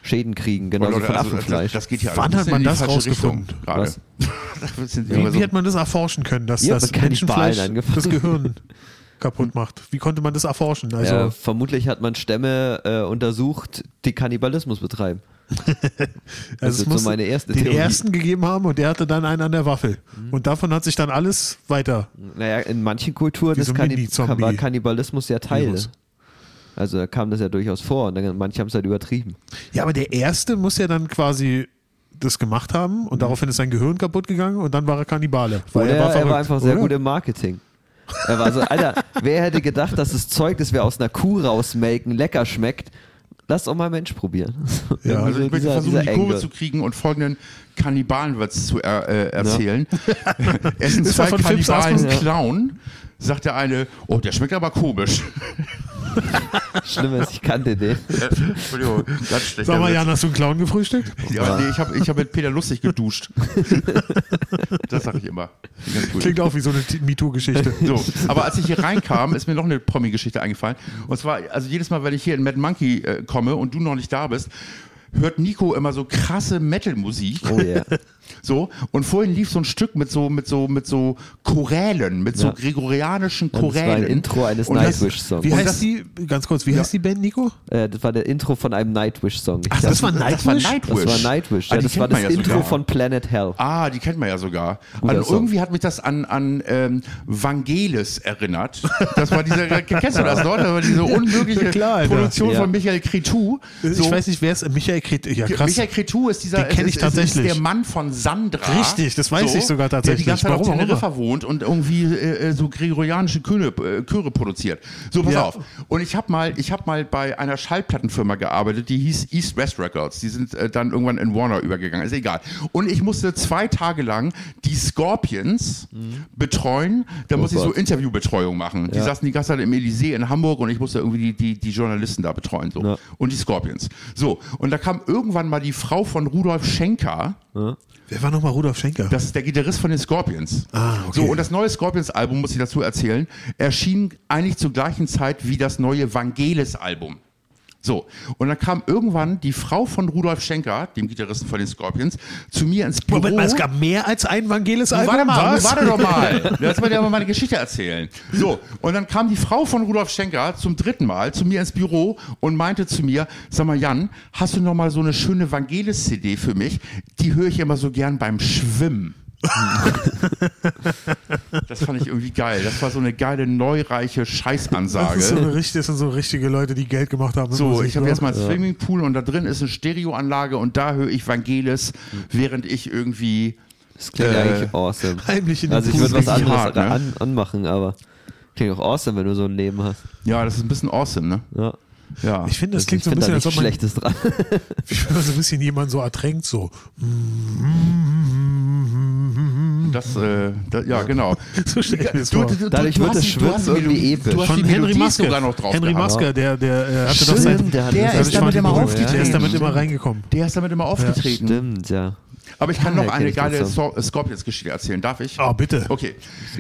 Schäden kriegen, genauso Oder- von also, Affenfleisch. Das, das geht ja Wann hat man das rausgefunden? Was? Wie, wie hat man das erforschen können, dass Ja, das Menschenfleisch das Gehirn kaputt macht? Wie konnte man das erforschen? Also, ja, vermutlich hat man Stämme äh, untersucht, die Kannibalismus betreiben. Das es ist so meine erste den Theorie. Mhm. ersten gegeben haben und der hatte dann einen an der Waffel. Und davon hat sich dann alles weiter. Naja, in manchen Kulturen so ein Kanni Mini-Zombie. war Kannibalismus ja Teil. Virus. Also da kam das ja durchaus vor und dann, manche haben es halt übertrieben. Ja, aber der erste muss ja dann quasi das gemacht haben und daraufhin ist sein Gehirn kaputt gegangen und dann war er Kannibale. Weil Oder er war, er verrückt, war einfach sehr oder? gut im Marketing. Er war so, Alter, wer hätte gedacht, dass das Zeug, das wir aus einer Kuh rausmelken, lecker schmeckt? Lass doch mal ein Mensch probieren. Ja, Also ich möchte versuchen, die Kurve zu kriegen und folgenden Kannibalenwitz zu er, äh, erzählen. Essen Ist zwei Kannibalen klauen, sagt der eine, oh, der schmeckt aber komisch. Schlimm ist, ich kannte den. Entschuldigung, ganz schlecht. Sag mal, Jan, hast du einen Clown gefrühstückt? Ja, nee, ich habe ich hab mit Peter Lustig geduscht. das sage ich immer. Klingt auch wie so eine MeToo-Geschichte. So, aber als ich hier reinkam, ist mir noch eine Promi-Geschichte eingefallen. Und zwar, also jedes Mal, wenn ich hier in Mad Monkey äh, komme und du noch nicht da bist, hört Nico immer so krasse Metal-Musik. Oh ja. So, und vorhin lief so ein Stück mit so, mit so, mit so Chorälen, mit so Ja. gregorianischen Das war Chorälen. ein Intro eines Nightwish-Songs. Wie heißt das- die, ganz kurz, wie heißt die Band, Nico? Äh, das war der Intro von einem Nightwish-Song. Ach, das war Das war Nightwish? Nightwish. das war Nightwish. Ah, Ja, das war das ja Intro sogar. von Planet Hell. Ah, die kennt man ja sogar. Guter Also Song. irgendwie hat mich das an, an ähm, Vangelis erinnert. Das war diese, kennst du das noch? Das war diese unmögliche Ja, klar. Produktion Ja. von Michael Cretou. So, Ich weiß nicht, wer ist Michael Kret. Ja, krass. Michael Cretou ist dieser Den kenn ist, ich ist, ist tatsächlich. der Mann von Sandra. Richtig, das weiß ich sogar tatsächlich. Der die ganze Zeit Warum auf auch Teneriffa wohnt und irgendwie äh, äh, so gregorianische Chöre, äh, Chöre produziert. So, pass Ja. auf. Und ich habe mal, ich habe mal bei einer Schallplattenfirma gearbeitet, die hieß East West Records. Die sind äh, dann irgendwann in Warner übergegangen. Ist egal. Und ich musste zwei Tage lang die Scorpions betreuen. Da musste ich so. Interviewbetreuung machen. Die Ja. saßen die ganze Zeit im Elysée in Hamburg und ich musste irgendwie die, die, die Journalisten da betreuen. So. Ja. Und die Scorpions. So, und da kam irgendwann mal die Frau von Rudolf Schenker. Wer war nochmal Rudolf Schenker? Das ist der Gitarrist von den Scorpions. Ah, okay. So, und das neue Scorpions-Album, muss ich dazu erzählen, erschien eigentlich zur gleichen Zeit wie das neue Vangelis-Album. So, und dann kam irgendwann die Frau von Rudolf Schenker, dem Gitarristen von den Scorpions, zu mir ins Büro. Moment mal, es gab mehr als ein Vangelis-Album? Warte mal, Was? warte doch mal. Jetzt will ich aber meine Geschichte erzählen. So, und dann kam die Frau von Rudolf Schenker zum dritten Mal zu mir ins Büro und meinte zu mir, sag mal Jan, hast du noch mal so eine schöne Vangelis-CD für mich? Die höre ich immer so gern beim Schwimmen. das fand ich irgendwie geil. Das war so eine geile, neureiche Das Scheißansage. ist so eine richtig, das sind so richtige Leute, die Geld gemacht haben. So, Musik, ich habe ne? jetzt mal einen Swimmingpool und da drin ist eine Stereoanlage und da höre ich Vangelis, während ich irgendwie Das klingt Äh, eigentlich awesome. heimlich in den Also ich würde was anderes hart, ne? an, anmachen, aber klingt auch awesome, wenn du so ein Leben hast. Ja, das ist ein bisschen awesome, ne? Ja. Ja. Ich finde, das Also klingt so ein bisschen, als ob man Schlechtes dran. ich finde, so ein bisschen jemand so ertränkt so. Das, äh, da, ja, genau. So stell ich mir das vor. Dadurch wird das Schwimmen hast die irgendwie episch. Du hast Von die Henry Maske. sogar noch drauf Henry. Maske, der, der, äh, hatte doch Stimmt, sein. der der das- ist damit immer aufgetreten. Der ist damit immer reingekommen. Der ist damit immer aufgetreten. Stimmt, ja. Aber ich kann Ja, noch eine geile So- Scorpions-Geschichte erzählen. Darf ich? Oh, bitte. Okay.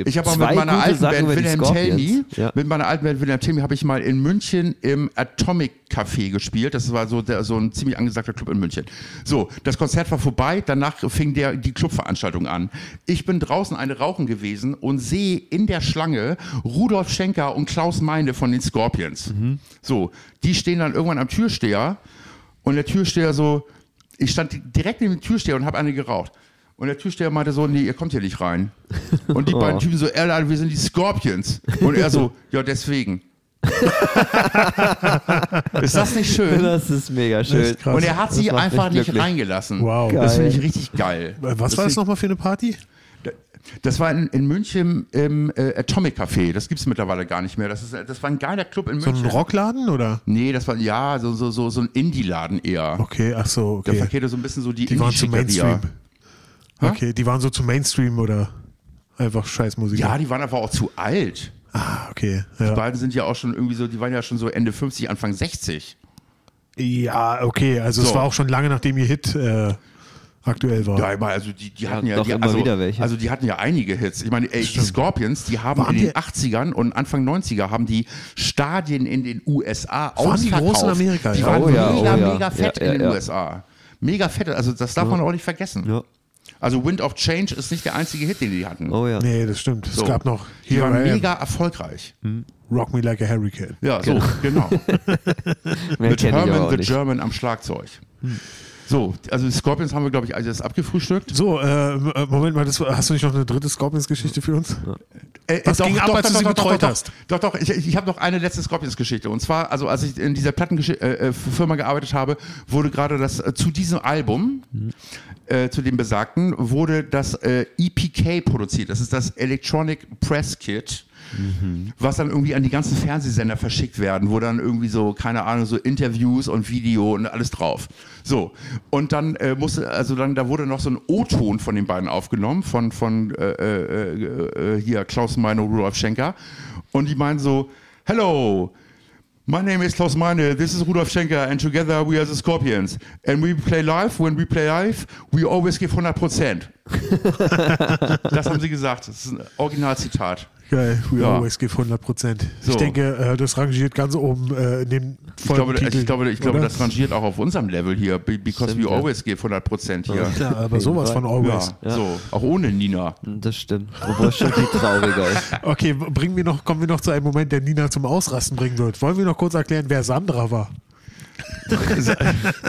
Ich habe zwei mit meiner alten Sachen Band Wilhelm Me, Ja. mit meiner alten Band Wilhelm Tell Me habe ich mal in München im Atomic Café gespielt. Das war so, der, so ein ziemlich angesagter Club in München. So, das Konzert war vorbei, danach fing der, die Clubveranstaltung an. Ich bin draußen eine rauchen gewesen und sehe in der Schlange Rudolf Schenker und Klaus Meine von den Scorpions. So, die stehen dann irgendwann am Türsteher und der Türsteher so, ich stand direkt neben dem Türsteher und habe eine geraucht. Und der Türsteher meinte so, nee, ihr kommt hier nicht rein. Und die Oh. beiden Typen so, Erlan, wir sind die Scorpions. Und er so, ja, deswegen. ist das nicht schön? Das ist mega schön. ist. Und er hat Das sie einfach nicht glücklich. reingelassen. Wow. Das finde ich richtig geil. Was war das nochmal für eine Party? Das war in, in München im äh, Atomic Café. Das gibt es mittlerweile gar nicht mehr. Das, ist, das war ein geiler Club in So München. ein Rockladen oder? Nee, das war ja so, so, so, so ein Indie-Laden eher. Okay, ach so, okay. verkehrte so ein bisschen so die, Die waren zu. Mainstream. Okay, die waren so zu Mainstream oder einfach Scheißmusik. Ja, die waren einfach auch zu alt. Ah, okay. Die Ja. beiden sind ja auch schon irgendwie so, die waren ja schon so Ende 50, Anfang 60. ja, okay. Also es So. war auch schon lange nachdem ihr Hit äh, aktuell war. Ja, also die, die hatten ja, doch die, immer also, wieder welche. also die hatten ja einige Hits. Ich meine, ey, die stimmt. Scorpions, die haben Waren in den die- 80ern und Anfang 90er haben die Stadien in den USA Waren die ausverkauft. groß in Amerika, Die ja? waren Oh ja, mega, oh ja. mega fett Ja, ja, in den ja. USA. Mega fett, also das darf man auch nicht vergessen. Ja. Also Wind of Change ist nicht der einzige Hit, den die hatten. Oh ja. Nee, das stimmt. So. Es gab noch Die waren mega erfolgreich. Rock Me Like a Hurricane. Ja, so, genau. Mehr Mit Herman the nicht. German am Schlagzeug. So, also Scorpions haben wir, glaube ich, alles abgefrühstückt. So, äh, äh, Moment mal, das, hast du nicht noch eine dritte Scorpions-Geschichte für uns? Äh, Was ging ab, als du sie betreut doch, hast? Doch, doch, ich, ich habe noch eine letzte Scorpions-Geschichte. Und zwar, also als ich in dieser Plattenfirma äh, äh, gearbeitet habe, wurde gerade das äh, zu diesem Album, äh, zu dem besagten, wurde das äh, EPK produziert. Das ist das Electronic Press Kit. Was dann irgendwie an die ganzen Fernsehsender verschickt werden, wo dann irgendwie so, keine Ahnung, so Interviews und Video und alles drauf. So. Und dann äh, musste, also dann, da wurde noch so ein O-Ton von den beiden aufgenommen, von, von äh, äh, äh, hier Klaus Meine, Rudolf Schenker. Und die meinen so, Hello, My name is Klaus Meine, this is Rudolf Schenker, and together we are the Scorpions. And we play live, when we play live, we always give 100%. das haben sie gesagt, das ist ein Originalzitat. Geil, We Ja. Always Give 100 Prozent. So. Ich denke, äh, das rangiert ganz oben äh, in dem Ich glaube, ich, glaube, ich glaube, das rangiert auch auf unserem Level hier. be- Because Stimmt, we ja. always give 100% hier. Ja, aber sowas von Ja, Always. Ja. so. Auch ohne Nina. Das stimmt. Obwohl es schon viel trauriger ist. Okay, bringen wir noch, kommen wir noch zu einem Moment, der Nina zum Ausrasten bringen wird. Wollen wir noch kurz erklären, wer Sandra war?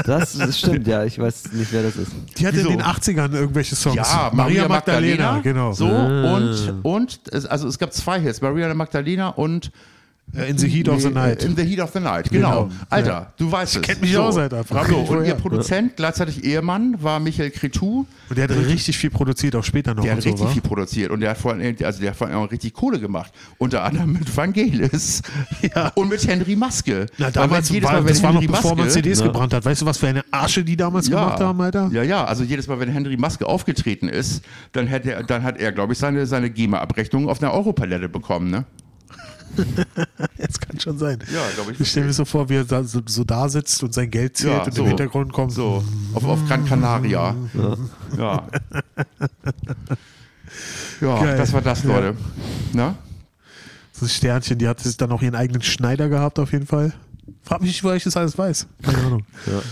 Das, das stimmt, ja. Ich weiß nicht, wer das ist. Die hatte Wieso? in den 80ern irgendwelche Songs. Ja, Maria, Magdalena. genau. So, und, und es, also es gab zwei Hits, Maria Magdalena und Äh, In the Heat of the Nee, Night. In the Heat of the Night, genau. Genau. Alter, Ja. du weißt es. kenn mich aus, Alter. Frag so, mich und woher. ihr Produzent, gleichzeitig Ehemann, war Michael Cretou. Und der hat richtig viel produziert, auch später noch. Der hat so, richtig wa? viel produziert und der hat vor allem, also der hat vor allem auch richtig Kohle gemacht. Unter anderem mit Vangelis und mit Henry Maske. Na, damals jedes war, Mal, wenn das war noch Henry bevor man CDs Ja. gebrannt hat. Weißt du, was für eine Asche die damals gemacht haben, Alter? Ja, ja, also jedes Mal, wenn Henry Maske aufgetreten ist, dann, hätte er, dann hat er, glaube ich, seine, seine GEMA-Abrechnung auf einer Europalette bekommen, ne? Das kann schon sein. Ja, glaube ich. Ich stelle mir so vor, wie er da, so, so da sitzt und sein Geld zählt Ja, und so. im Hintergrund kommt So, auf, auf Gran Canaria. Ja. Ja, Geil. das war das, Ja. Leute. Na? so ein Sternchen. Die hat dann auch ihren eigenen Schneider gehabt, auf jeden Fall. Frag mich nicht, woher ich das alles weiß. Keine Ahnung. Ja.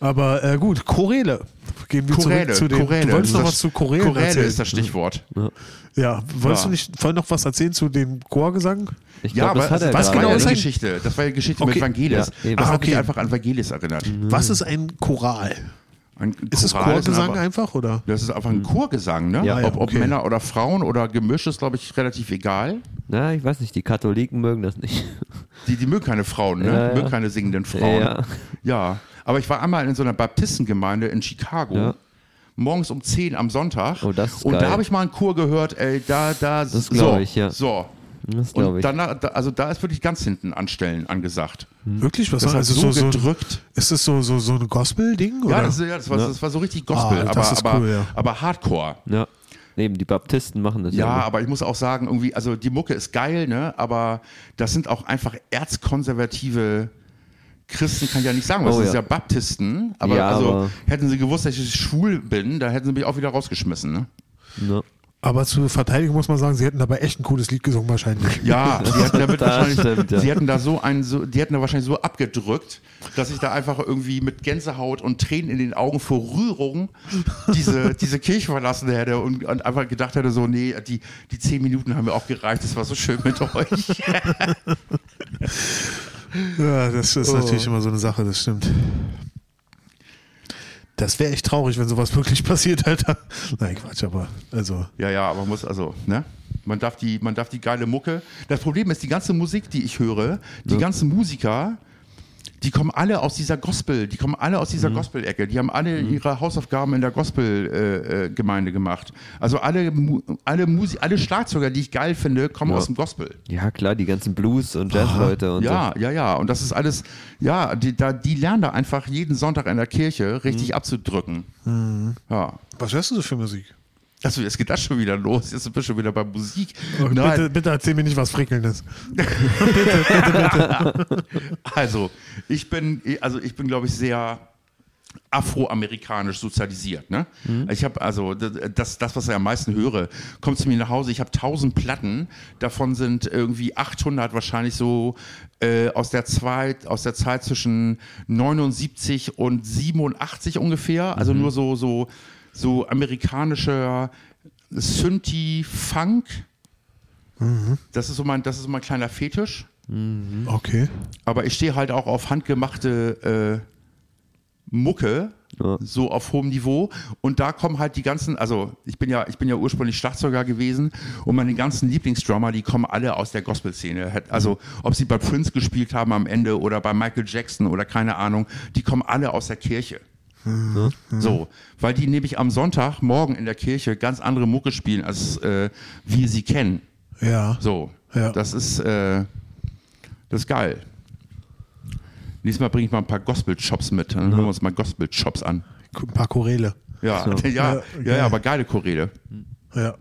Aber äh, gut, Choräle. Gehen wir Choräle, zurück zu dem. Choräle. Du wolltest noch was zu Chorälen Choräle erzählen. ist das Stichwort. ja, wolltest Ja. du nicht vorhin noch was erzählen zu dem Chorgesang? Ich Ja, glaube, das aber hat er was genau ja ist die ein- Geschichte. Das war ja die Geschichte Okay. mit Vangelis. Ja, das Ah, hat mich okay. einfach an Vangelis erinnert. Was ist ein Choral? Ein Ist es Chorgesang aber- einfach oder? Das ist einfach ein Chorgesang, ne? Ja, ja, ob, ob okay. Männer oder Frauen oder gemischt ist, glaube ich, relativ egal. Na, ich weiß nicht, die Katholiken mögen das nicht. Die, die mögen keine Frauen, ne? Ja, ja. Mögen keine singenden Frauen. Ja. Ja, aber ich war einmal in so einer Baptistengemeinde in Chicago. Ja. Morgens um 10 am Sonntag. Oh, das ist Und da geil. habe ich mal einen Chor gehört, ey, da, da, Das so, ich, ja. So. Das glaube Und ich. danach, da, also da ist wirklich ganz hinten anstellen angesagt. Wirklich? Was Das also so, so, so, gedrückt. Ist das so, so, so ein Gospel-Ding? Ja, oder? das, ja, das, war, das war so richtig Gospel, Ah, aber, das ist aber, cool, ja. aber Hardcore. Ja. Eben, die Baptisten machen das Ja, ja. aber ich muss auch sagen, irgendwie, also die Mucke ist geil, ne? Aber das sind auch einfach erzkonservative Christen, kann ich ja nicht sagen, was Oh, das ist ja. ja Baptisten, aber Ja, also aber- hätten sie gewusst, dass ich schwul bin, da hätten sie mich auch wieder rausgeschmissen, ne? Ja. Aber zur Verteidigung muss man sagen, sie hätten dabei echt ein cooles Lied gesungen wahrscheinlich. Ja, die hätten damit wahrscheinlich, stimmt, ja. sie hätten da so einen, so, die hätten da wahrscheinlich so abgedrückt, dass ich da einfach irgendwie mit Gänsehaut und Tränen in den Augen vor Rührung diese, diese Kirche verlassen hätte und, und einfach gedacht hätte so, nee, die, die zehn Minuten haben mir auch gereicht, das war so schön mit euch. Ja, das ist Oh. natürlich immer so eine Sache, das stimmt. Das wäre echt traurig, wenn sowas wirklich passiert, Alter. Nein, Quatsch, aber also. Ja, ja, aber man muss also, ne? Man darf die, man darf die geile Mucke. Das Problem ist, die ganze Musik, die ich höre, die ganzen Musiker, die kommen alle aus dieser Gospel, die kommen alle aus Mhm. dieser Gospel-Ecke. Die haben alle ihre Hausaufgaben in der Gospel-Gemeinde äh, Gemeinde gemacht. Also alle, alle, Musi alle Schlagzeuger, die ich geil finde, kommen Ja. aus dem Gospel. ja, klar, die ganzen Blues- und Jazzleute und Ja, ja, ja. Und das ist alles, ja, die, da, die lernen da einfach jeden Sonntag in der Kirche Mhm. richtig abzudrücken. Ja. Was hörst du so für Musik? Achso, jetzt geht das schon wieder los. Jetzt sind wir schon wieder bei Musik. Bitte, bitte erzähl mir nicht was Frickelndes. Also, ich bin, also ich bin, glaube ich, sehr afroamerikanisch sozialisiert. Ne? Ich habe also das, das, was ich am meisten höre, kommt zu mir nach Hause. Ich habe 1000 Platten, davon sind irgendwie 800 wahrscheinlich so äh, aus der Zeit, aus der Zeit zwischen 79 und 87 ungefähr. Also nur so so so amerikanischer Synthi-Funk. Das ist so mein, das ist so mein kleiner Fetisch. Okay. Aber ich stehe halt auch auf handgemachte äh, Mucke, Ja. so auf hohem Niveau. Und da kommen halt die ganzen, also ich bin ja, ich bin ja ursprünglich Schlagzeuger gewesen und meine ganzen Lieblingsdrummer, die kommen alle aus der Gospel-Szene. Also ob sie bei Prince gespielt haben am Ende oder bei Michael Jackson oder keine Ahnung, die kommen alle aus der Kirche. So, weil die nämlich am Sonntag morgen in der Kirche ganz andere Mucke spielen, als äh, wir sie kennen. Ja. So, Ja. das ist äh, das ist geil. Nächstes Mal bringe ich mal ein paar Gospel-Chops mit. Dann hören wir uns mal Gospel-Chops an. Ein paar Choräle. Ja, So. ja, ja, Ja, aber geile Choräle. Ja.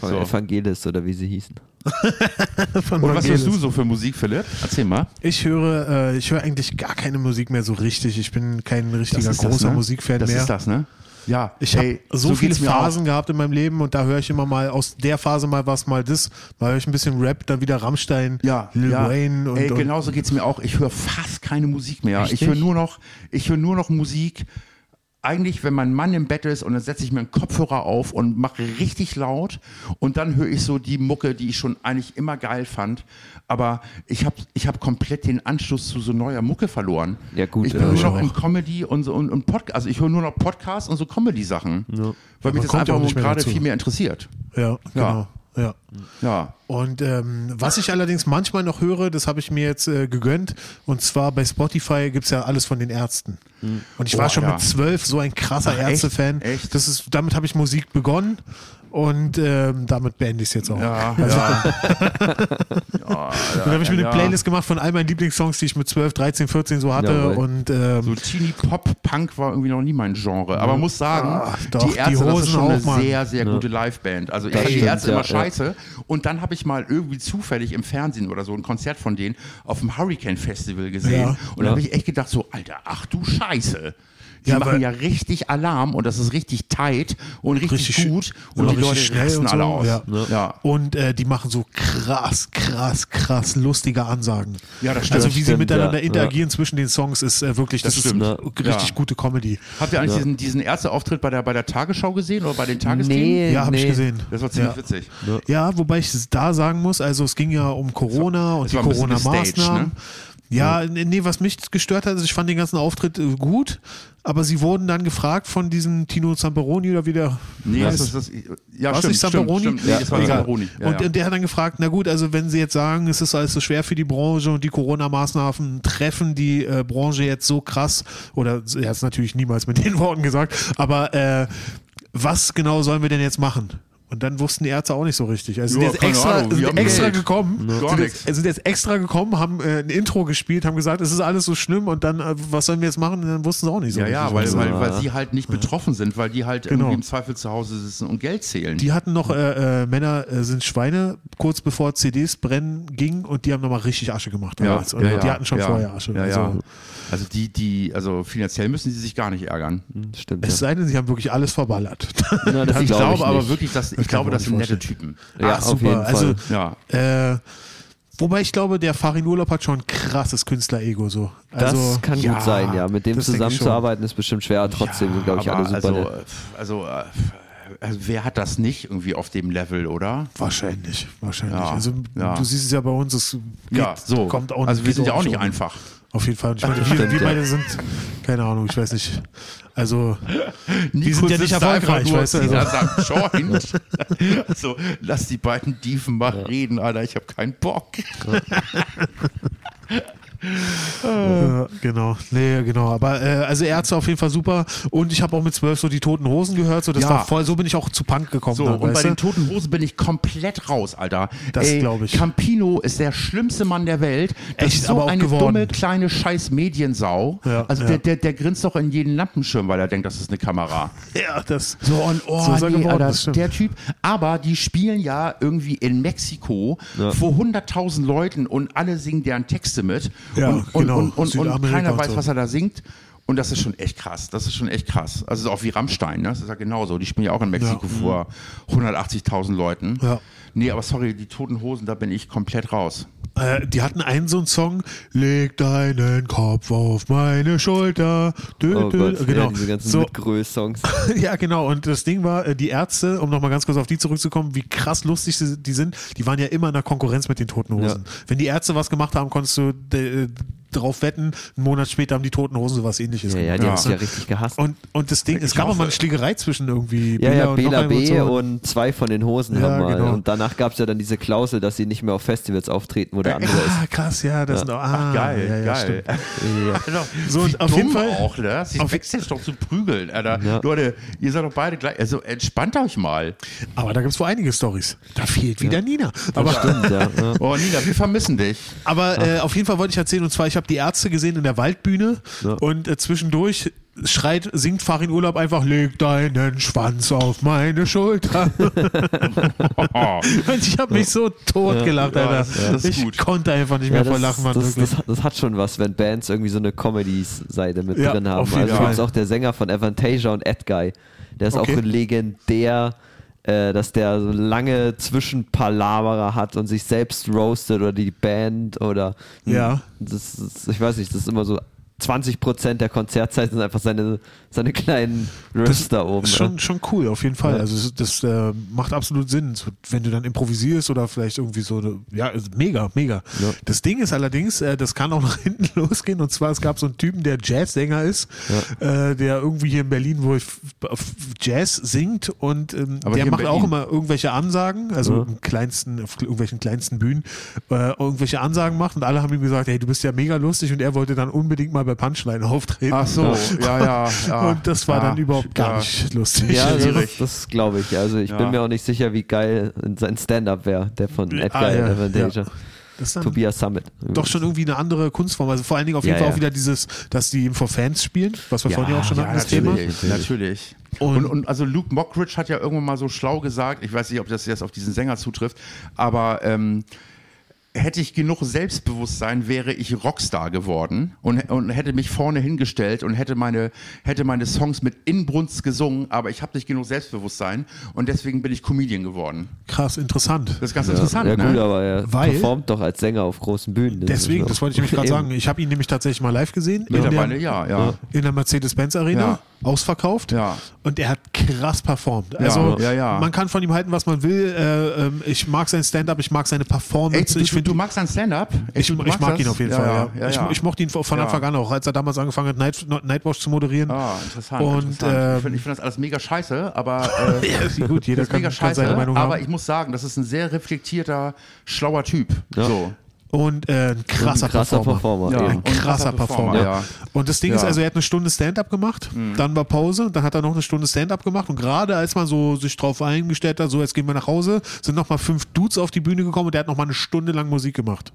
Von So. Evangelis oder wie sie hießen. Und was hörst du so für Musik, Philipp? Erzähl mal. Ich höre, äh, ich höre eigentlich gar keine Musik mehr so richtig. Ich bin kein richtiger Das ist das, großer ne? Musikfan Das mehr. ist das, ne? Ja, Ich habe ey, so, so viele auch. Phasen gehabt in meinem Leben und da höre ich immer mal aus der Phase mal was, mal das, mal höre ich ein bisschen Rap, dann wieder Rammstein, Ja, Lil ja. Wayne und, Ey, genauso geht's mir auch. Ich höre fast keine Musik mehr. Echt Ich höre nur noch, ich höre nur noch Musik. Eigentlich, wenn mein Mann im Bett ist und dann setze ich mir einen Kopfhörer auf und mache richtig laut und dann höre ich so die Mucke, die ich schon eigentlich immer geil fand. Aber ich habe ich hab komplett den Anschluss zu so neuer Mucke verloren. Ja, gut, Ich bin äh, nur ich noch auch. in Comedy und so und, und Podcast. Also ich höre nur noch Podcasts und so Comedy-Sachen. Weil mich das ja einfach gerade viel mehr interessiert. ja, genau. Ja. Ja. Und ähm, was ich allerdings manchmal noch höre, das habe ich mir jetzt äh, gegönnt, und zwar bei Spotify gibt es ja alles von den Ärzten. Und ich war Oh, schon ja. mit zwölf so ein krasser? Ärzte-Fan. Echt? Das ist, damit habe ich Musik begonnen und ähm, damit beende ich es jetzt auch. Ja, ja. Dann habe ich mir eine ja. Playlist gemacht von all meinen Lieblingssongs, die ich mit 12, 13, 14 so hatte. Jawohl. und ähm, So Teenie Pop Punk war irgendwie noch nie mein Genre. Aber muss sagen, Ach, doch, die Ärzte, die das ist Hosen schon eine Mann. sehr, sehr gute Liveband. Also ich fand die Ärzte ja, immer ja. scheiße. Und dann habe ich mal irgendwie zufällig im Fernsehen oder so ein Konzert von denen auf dem Hurricane Festival gesehen. Ja. Und da Ja. habe ich echt gedacht, so, Alter, ach du Scheiße. Die Ja, machen ja richtig Alarm und das ist richtig tight und richtig, Richtig gut. Und die richtig Leute schnell rasten und so, alle aus. ja. ja. Und äh, die machen so krass, krass, krass lustige Ansagen. Ja, das stimmt. Also wie sie stimmt, miteinander ja. interagieren zwischen den Songs ist äh, wirklich, das, Das ist stimmt. richtig Ja. gute Comedy. Habt ihr eigentlich diesen, diesen Ärzteauftritt bei der, bei der Tagesschau gesehen oder bei den Tagesthemen? Nee, Ja, habe ich nee. gesehen. Das war ziemlich ja. witzig. Ja, wobei ich da sagen muss, also es ging ja um Corona und es die bisschen Corona-Maßnahmen. ne? Ja, nee, nee, was mich gestört hat, ist, ich fand den ganzen Auftritt äh, gut, aber sie wurden dann gefragt von diesem Tino Zamperoni oder wie der Nee, heißt. das ist das, ja, stimmt, Zamperoni? stimmt, stimmt. Nee, Ja, das war egal. Zamperoni. Ja, und ja. der hat dann gefragt, na gut, also wenn Sie jetzt sagen, es ist alles so schwer für die Branche und die Corona-Maßnahmen treffen die äh, Branche jetzt so krass, oder er hat es natürlich niemals mit den Worten gesagt, aber äh, was genau sollen wir denn jetzt machen? Und dann wussten die Ärzte auch nicht so richtig. Also sind Ja, jetzt extra, Ahnung, sind extra Geld. gekommen, Gar sind jetzt, sind jetzt extra gekommen, haben äh, ein Intro gespielt, haben gesagt, es ist alles so schlimm und dann, äh, was sollen wir jetzt machen? Und dann wussten sie auch nicht so Ja, richtig. ja, weil, weil, weil sie halt nicht betroffen sind, weil die halt Genau. irgendwie im Zweifel zu Hause sitzen und Geld zählen. Die hatten noch, äh, äh, Männer äh, sind Schweine, kurz bevor CDs brennen ging und die haben nochmal richtig Asche gemacht damals. Und die hatten schon ja, vorher Asche. Ja, also, ja. Also die, die, also finanziell müssen sie sich gar nicht ärgern. Stimmt. Es Ja. sei denn, sie haben wirklich alles verballert. Na, das ich glaub glaube aber nicht. wirklich, dass ich kann glaube, das sind nicht nette Typen. Ja, Ach, auf super. Also. Ja. Äh, wobei ich glaube, der Farin Urlaub hat schon ein krasses Künstler-Ego. So. Das Also, kann ja, gut sein, ja. Mit dem das ich zusammenzuarbeiten ist bestimmt schwer. Trotzdem sind, glaube ich, alle aber super also, nett. äh, also, äh, also wer hat das nicht irgendwie auf dem Level, oder? wahrscheinlich, wahrscheinlich. Ja, also ja. du siehst es ja bei uns, es geht, Ja, so. kommt auch also wir geht sind ja auch nicht schon. einfach. Auf jeden Fall. Und ich meine, wir, stimmt, wir ja. beide sind, keine Ahnung, ich weiß nicht. Also, Nico sind ja nicht erfolgreich, weißt du, also. an seinem Joint. so, lass die beiden Dieven mal reden, Alter, ich habe keinen Bock. Ja, genau, nee, genau. Aber äh, also Ärzte auf jeden Fall super. Und ich habe auch mit zwölf so die toten Hosen gehört. So, das Ja. war voll, so bin ich auch zu Punk gekommen. So, dann, und bei weißt den du? Toten Hosen bin ich komplett raus, Alter. Das Ey, glaub ich. Campino ist der schlimmste Mann der Welt. Das Echt, ist so aber auch eine geworden. dumme, kleine scheiß Mediensau. Ja, also ja. Der, der, der grinst doch in jeden Lampenschirm, weil er denkt, das ist eine Kamera. ja, das. So, und oh, So nee, geworden, Alter, der Typ. Aber die spielen ja irgendwie in Mexiko vor 100.000 Leuten und alle singen deren Texte mit. Ja, und, genau. und, und, und keiner weiß, so. was er da singt. Und das ist schon echt krass. Das ist schon echt krass. Also auch wie Rammstein, ne? das ist ja genauso. Die spielen ja auch in Mexiko Ja. vor 180.000 Leuten. Ja. Nee, aber sorry, die Toten Hosen, da bin ich komplett raus. Äh, die hatten einen so einen Song, leg deinen Kopf auf meine Schulter. Dö, Oh dö. Gott, genau. ja, diese ganzen so, Mitgröß-Songs. ja, genau. Und das Ding war, äh, die Ärzte, um nochmal ganz kurz auf die zurückzukommen, wie krass lustig die sind, die waren ja immer in der Konkurrenz mit den Toten Hosen. Wenn die Ärzte was gemacht haben, konntest du äh, drauf wetten, einen Monat später haben die Toten Hosen sowas ähnliches Ja, ja, die gemacht. haben es ja richtig gehasst. Und, und das Ding, es Ich gab auch mal eine Schlägerei zwischen irgendwie ja, ja, und noch Bela B. so. und zwei von den Hosen Ja, haben mal. genau. Und danach gab es ja dann diese Klausel, dass sie nicht mehr auf Festivals auftreten, wo der andere Ah, ist. krass, ja, das sind auch, ah, geil, ja, ja, geil. Ja. So, und auf jeden Fall- auch, ne? Sich auf- Backstage doch zu prügeln, Alter. Ja. Leute, ihr seid doch beide gleich. Also entspannt euch mal. Aber da gibt es wohl einige Stories. Da fehlt wieder Nina. Aber, Stimmt, ja. ja. Oh, Nina, wir vermissen dich. aber äh, auf jeden Fall wollte ich erzählen, und zwar, ich habe habe die Ärzte gesehen in der Waldbühne Ja. und äh, zwischendurch schreit, singt Farin Urlaub einfach, leg deinen Schwanz auf meine Schulter. und ich habe mich so tot gelacht, Ja, Alter. das- das ist ich gut. konnte einfach nicht mehr Ja, vor das, Lachen, Mann, das, das, das hat schon was, wenn Bands irgendwie so eine Comedy-Seite mit Ja, drin haben. auf jeden Also Fall. jetzt auch der Sänger von Avantasia und Ed Guy, der ist Okay. auch legendär, äh, dass der so lange Zwischenpalaverer hat und sich selbst roastet oder die Band oder Ja. das, ist- ich weiß nicht, das ist immer so 20% der Konzertzeit sind einfach seine, seine kleinen Riffs da oben. ist ja. schon, schon cool, auf jeden Fall. Ja. Also das, das äh, macht absolut Sinn, so, wenn du dann improvisierst oder vielleicht irgendwie so, eine, ja, ist mega, mega. Ja. Das Ding ist allerdings, äh, das kann auch nach hinten losgehen und zwar, es gab so einen Typen, der Jazzsänger ist, äh, der irgendwie hier in Berlin, wo ich auf Jazz singt und ähm, Aber der macht auch immer irgendwelche Ansagen, also im kleinsten, auf irgendwelchen kleinsten Bühnen, äh, irgendwelche Ansagen macht und alle haben ihm gesagt, hey, du bist ja mega lustig und er wollte dann unbedingt mal bei Punchline auftreten. Ach so, ja, ja. ja Und das war ja, dann überhaupt gar ja. nicht lustig. Ja, das, schwierig. das glaube ich. Also ich Ja. bin mir auch nicht sicher, wie geil sein Stand-up wäre, der von Ah. Das ist dann Tobias Summit. doch schon irgendwie eine andere Kunstform. Also vor allen Dingen auf jeden Ja, Fall ja. auch wieder dieses, dass die vor Fans spielen, was wir Ja, vorhin ja auch schon Ja, hatten, das Thema. natürlich, natürlich. Und- Und, und, also Luke Mockridge hat ja irgendwann mal so schlau gesagt, ich weiß nicht, ob das jetzt auf diesen Sänger zutrifft, aber ähm, hätte ich genug Selbstbewusstsein, wäre ich Rockstar geworden und, und hätte mich vorne hingestellt und hätte meine, hätte meine Songs mit Inbrunst gesungen, aber ich habe nicht genug Selbstbewusstsein und deswegen bin ich Comedian geworden. Krass, interessant. Das ist ganz Ja, interessant, ja ne? gut, aber er Weil- performt doch als Sänger auf großen Bühnen. Deswegen, das wollte ich nämlich gerade sagen. Ich habe ihn nämlich tatsächlich mal live gesehen. In Mittlerweile der, ja, ja. in der Mercedes-Benz Arena, Ja. ausverkauft. Ja. Und er hat krass performt. Also ja, ja. man kann von ihm halten, was man will. Äh, ähm, ich mag sein Stand-up, ich mag seine Performance. Echt, du, ich du, finde du magst ein Stand-up? Ich, ich magst mag ihn auf jeden ja, Fall. Ja, Ja. ich, ich mochte ihn von. Anfang an auch, als er damals angefangen hat, Night, Nightwatch zu moderieren. Ah, interessant. Und, interessant. ähm, ich finde ich find das alles mega scheiße, aber äh, Ja, gut, jeder kann, mega kann scheiße. seine Meinung aber haben. ich muss sagen, das ist ein sehr reflektierter, schlauer Typ. So. Und äh, ein krasser, ein krasser Performer. Performer. Ja. Ein krasser Performer. ja. Und das Ding ist Ja. Mhm. also, er hat eine Stunde Stand-up gemacht, dann war Pause, dann hat er noch eine Stunde Stand-up gemacht und gerade als man so sich drauf eingestellt hat, so jetzt gehen wir nach Hause, sind nochmal fünf Dudes auf die Bühne gekommen und der hat nochmal eine Stunde lang Musik gemacht.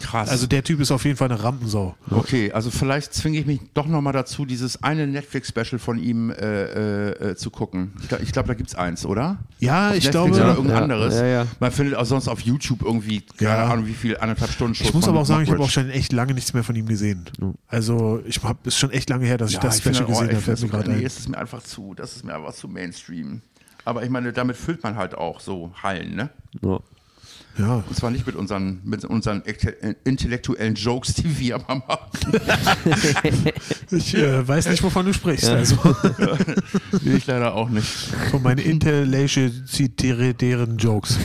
Krass. Also der Typ ist auf jeden Fall eine Rampensau. okay, also vielleicht zwinge ich mich doch nochmal dazu, dieses eine Netflix-Special von ihm äh, äh, äh, zu gucken. Ich glaube, glaub, da gibt es eins, oder? Ja, Auf ich Netflix glaube, oder irgendein Ja, anderes. ja, ja. Man findet auch sonst auf YouTube irgendwie, keine Ja. Ahnung, wie viel, anderthalb Stunden Shows ich muss aber auch sagen, ich habe auch schon echt lange nichts mehr von ihm gesehen. Also ich habe ist schon echt lange her, dass ich Ja, das ich Special auch, gesehen ich habe, fällt mir gerade nee, ein. es ist mir einfach zu, das ist mir einfach zu Mainstream. Aber ich meine, damit füllt man halt auch so Hallen, ne? Ja. Ja. Und zwar nicht mit unseren, mit unseren intellektuellen Jokes, die wir immer machen. Ich äh, weiß nicht, wovon du sprichst. Also Nee, ich leider auch nicht. von meinen interlationären Jokes.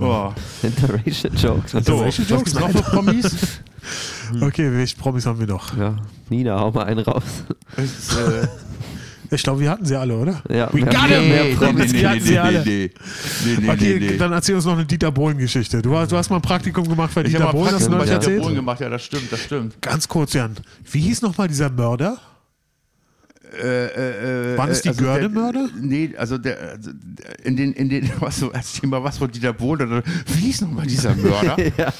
Oh. Interracial Jokes. Interracial was Jokes? noch für Promis? Okay, welche Promis haben wir noch? Ja, Nina, hau mal einen raus. Es, äh, Ich glaube, wir hatten sie alle, oder? Ja, We mehr- got mehr- mehr Nee, Promis. nee, hatten sie alle. nee, nee, nee, Okay, nee, nee. dann erzähl uns noch eine Dieter Bohlen-Geschichte. Du, hast- du hast mal ein Praktikum gemacht bei Ich Dieter habe mal Bohlen, hast du Praktikum bei neulich Dieter erzählt? Bohlen gemacht, ja, das stimmt, das stimmt. Ganz kurz, Jan. Wie hieß nochmal dieser Mörder? Äh, Waren es die also der- Görde-Mörder? Nee, also der, also der- in den, in den, was so, erzähl mal was von Dieter Bohlen, oder wie hieß nochmal dieser Mörder?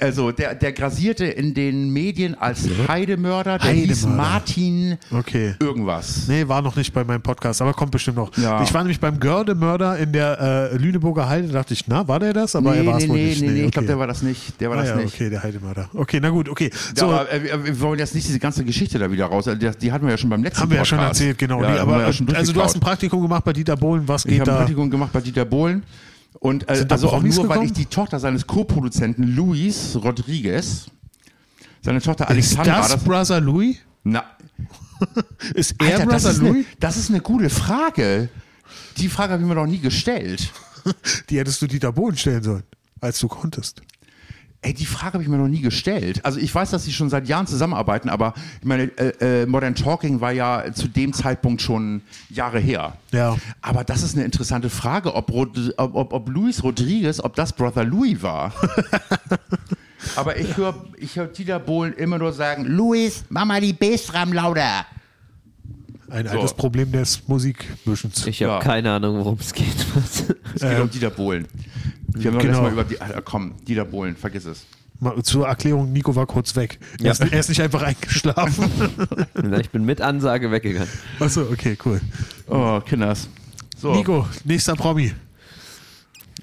Also der, der grasierte in den Medien als Heidemörder, der hieß Heidemörder. Martin Okay. irgendwas. Nee, war noch nicht bei meinem Podcast, aber kommt bestimmt noch. Ja. Ich war nämlich beim Görde-Mörder in der äh, Lüneburger Heide, dachte ich, na, war der das? Aber er nee, war es nee, wohl nee, nicht. nee, nee, ich okay. glaube, der war das nicht. Der war ah, das ja, nicht. okay, der Heidemörder. Okay, na gut, okay. Ja, So, aber äh, wir wollen jetzt nicht diese ganze Geschichte da wieder raus. Also, Die, die hatten wir ja schon beim letzten wir ja schon erzählt, genau. Ja, nee, aber ja also du hast ein. Praktikum gemacht bei Dieter Bohlen, was Ich geht habe ein da? Praktikum gemacht bei Dieter Bohlen. Und äh, da also auch nur, weil gekommen? ich die Tochter seines Co-Produzenten Luis Rodriguez, seine Tochter Ist Alexandra, das Brother Louis? na, Ist er Alter, das Brother eine, Louis? das ist eine gute Frage. Die Frage habe ich mir noch nie gestellt. Die hättest du Dieter Bohlen stellen sollen, als du konntest. Ey, die Frage habe ich mir noch nie gestellt. Also ich weiß, dass sie schon seit Jahren zusammenarbeiten, aber ich meine, äh, äh, Modern Talking war ja zu dem Zeitpunkt schon Jahre her. Ja. Aber das ist eine interessante Frage, ob, Rod ob, ob, ob Luis Rodriguez, ob das Brother Louis war. aber ich höre ich hör Dieter Bohlen immer nur sagen, Luis, mach mal die Bassdrum lauter. Ein So. altes Problem des Musikmischens. Ich habe Ja. keine Ahnung, worum es geht. Es geht um Dieter Bohlen. Wir haben genau. Mal über die, Alter, komm, Dieter Bohlen, vergiss es. Mal zur Erklärung, Nico war kurz weg. Er, Ja. ist, er ist nicht einfach eingeschlafen. Ich bin mit Ansage weggegangen. Achso, okay, cool. Oh, Kinders. So. Nico, nächster Promi.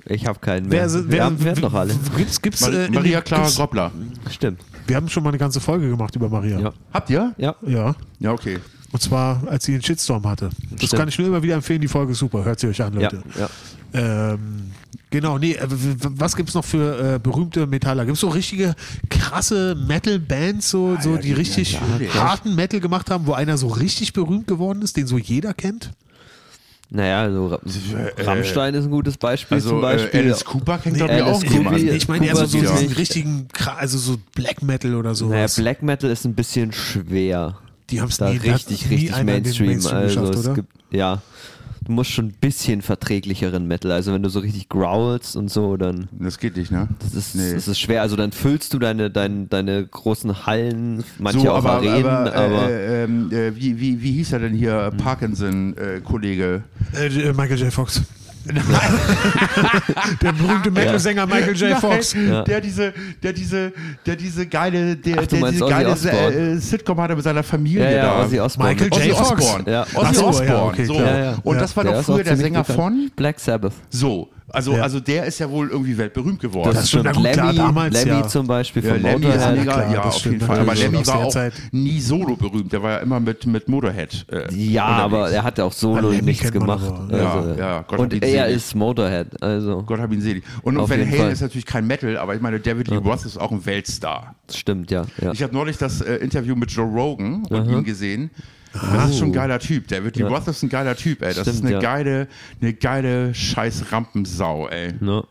Ich habe keinen mehr. Wer, wer, wir haben, noch alle. Gibt's, gibt's, Ma äh, Maria Clara Groppler. Stimmt. Wir haben schon mal eine ganze Folge gemacht über Maria. Ja. Habt ihr? Ja. Ja. Ja, okay. Und zwar, als sie den Shitstorm hatte. Das Stimmt. kann ich nur immer wieder empfehlen. Die Folge ist super. Hört sie euch an, Ja, Leute. ja. Ähm, genau, nee, äh, was gibt's noch für äh, berühmte Metaller? Gibt's so richtige krasse Metal-Bands, so, so, ja, die richtig ja, harten Metal gemacht haben, wo einer so richtig berühmt geworden ist, den so jeder kennt? Naja, also Ra Rammstein ist ein gutes Beispiel zum Also äh, Beispiel. Alice Cooper kennt glaube ich Alice auch Cooper, jemand. Ich meine eher so, so diesen Ja. richtigen, also so Black Metal oder so. naja, Black Metal ist ein bisschen schwer. die haben es Da nie, richtig, richtig Mainstream. Mainstream also geschafft, es oder? gibt, ja, du musst schon ein bisschen verträglicheren Metal. Also wenn du so richtig growlst und so, dann Das geht nicht, ne? das ist, Nee. das ist schwer. Also dann füllst du deine, deine, deine großen Hallen, manche so, auch aber, Arenen, aber, aber, äh, ähm, äh, wie, wie, wie hieß er denn hier? Parkinson-Kollege. Äh, äh, Michael J. Fox. Der berühmte Metal-Sänger Michael J. Fox. Der diese, der diese, der diese geile, der, Ach, der diese geile Osbourne. äh, Sitcom hatte mit seiner Familie ja, ja, da. Michael J. Fox. Osbourne. Ja. Ozzy Osbourne. so. Und das war Der doch früher der Sänger von. Black Sabbath. So, also, Ja. also der ist ja wohl irgendwie weltberühmt geworden. Das stimmt. Na gut, klar, Lemmy, damals, Lemmy ja. zum Beispiel Ja, von Lemmy ist Motorhead. klar, ja, das auf stimmt jeden Fall. Aber. Lemmy war auch Zeit. nie solo berühmt. Der war ja immer mit, mit Motorhead. Äh, Ja, unterwegs. aber er hat ja auch solo Lemmy nichts gemacht. Ja, Also, ja, Gott und er selig. ist Motorhead, also Gott hab ihn selig. Und, Van Halen ist natürlich kein Metal, aber ich meine, David Lee Roth ist auch ein Weltstar. stimmt, ja. ja. Ich habe neulich das äh, Interview mit Joe Rogan und ihn gesehen. Das ist schon ein geiler Typ. David Lee Ja. Roth ist ein geiler Typ, ey. Das ist Stimmt, eine ja. geile, eine geile scheiß Rampensau, ey. Ne?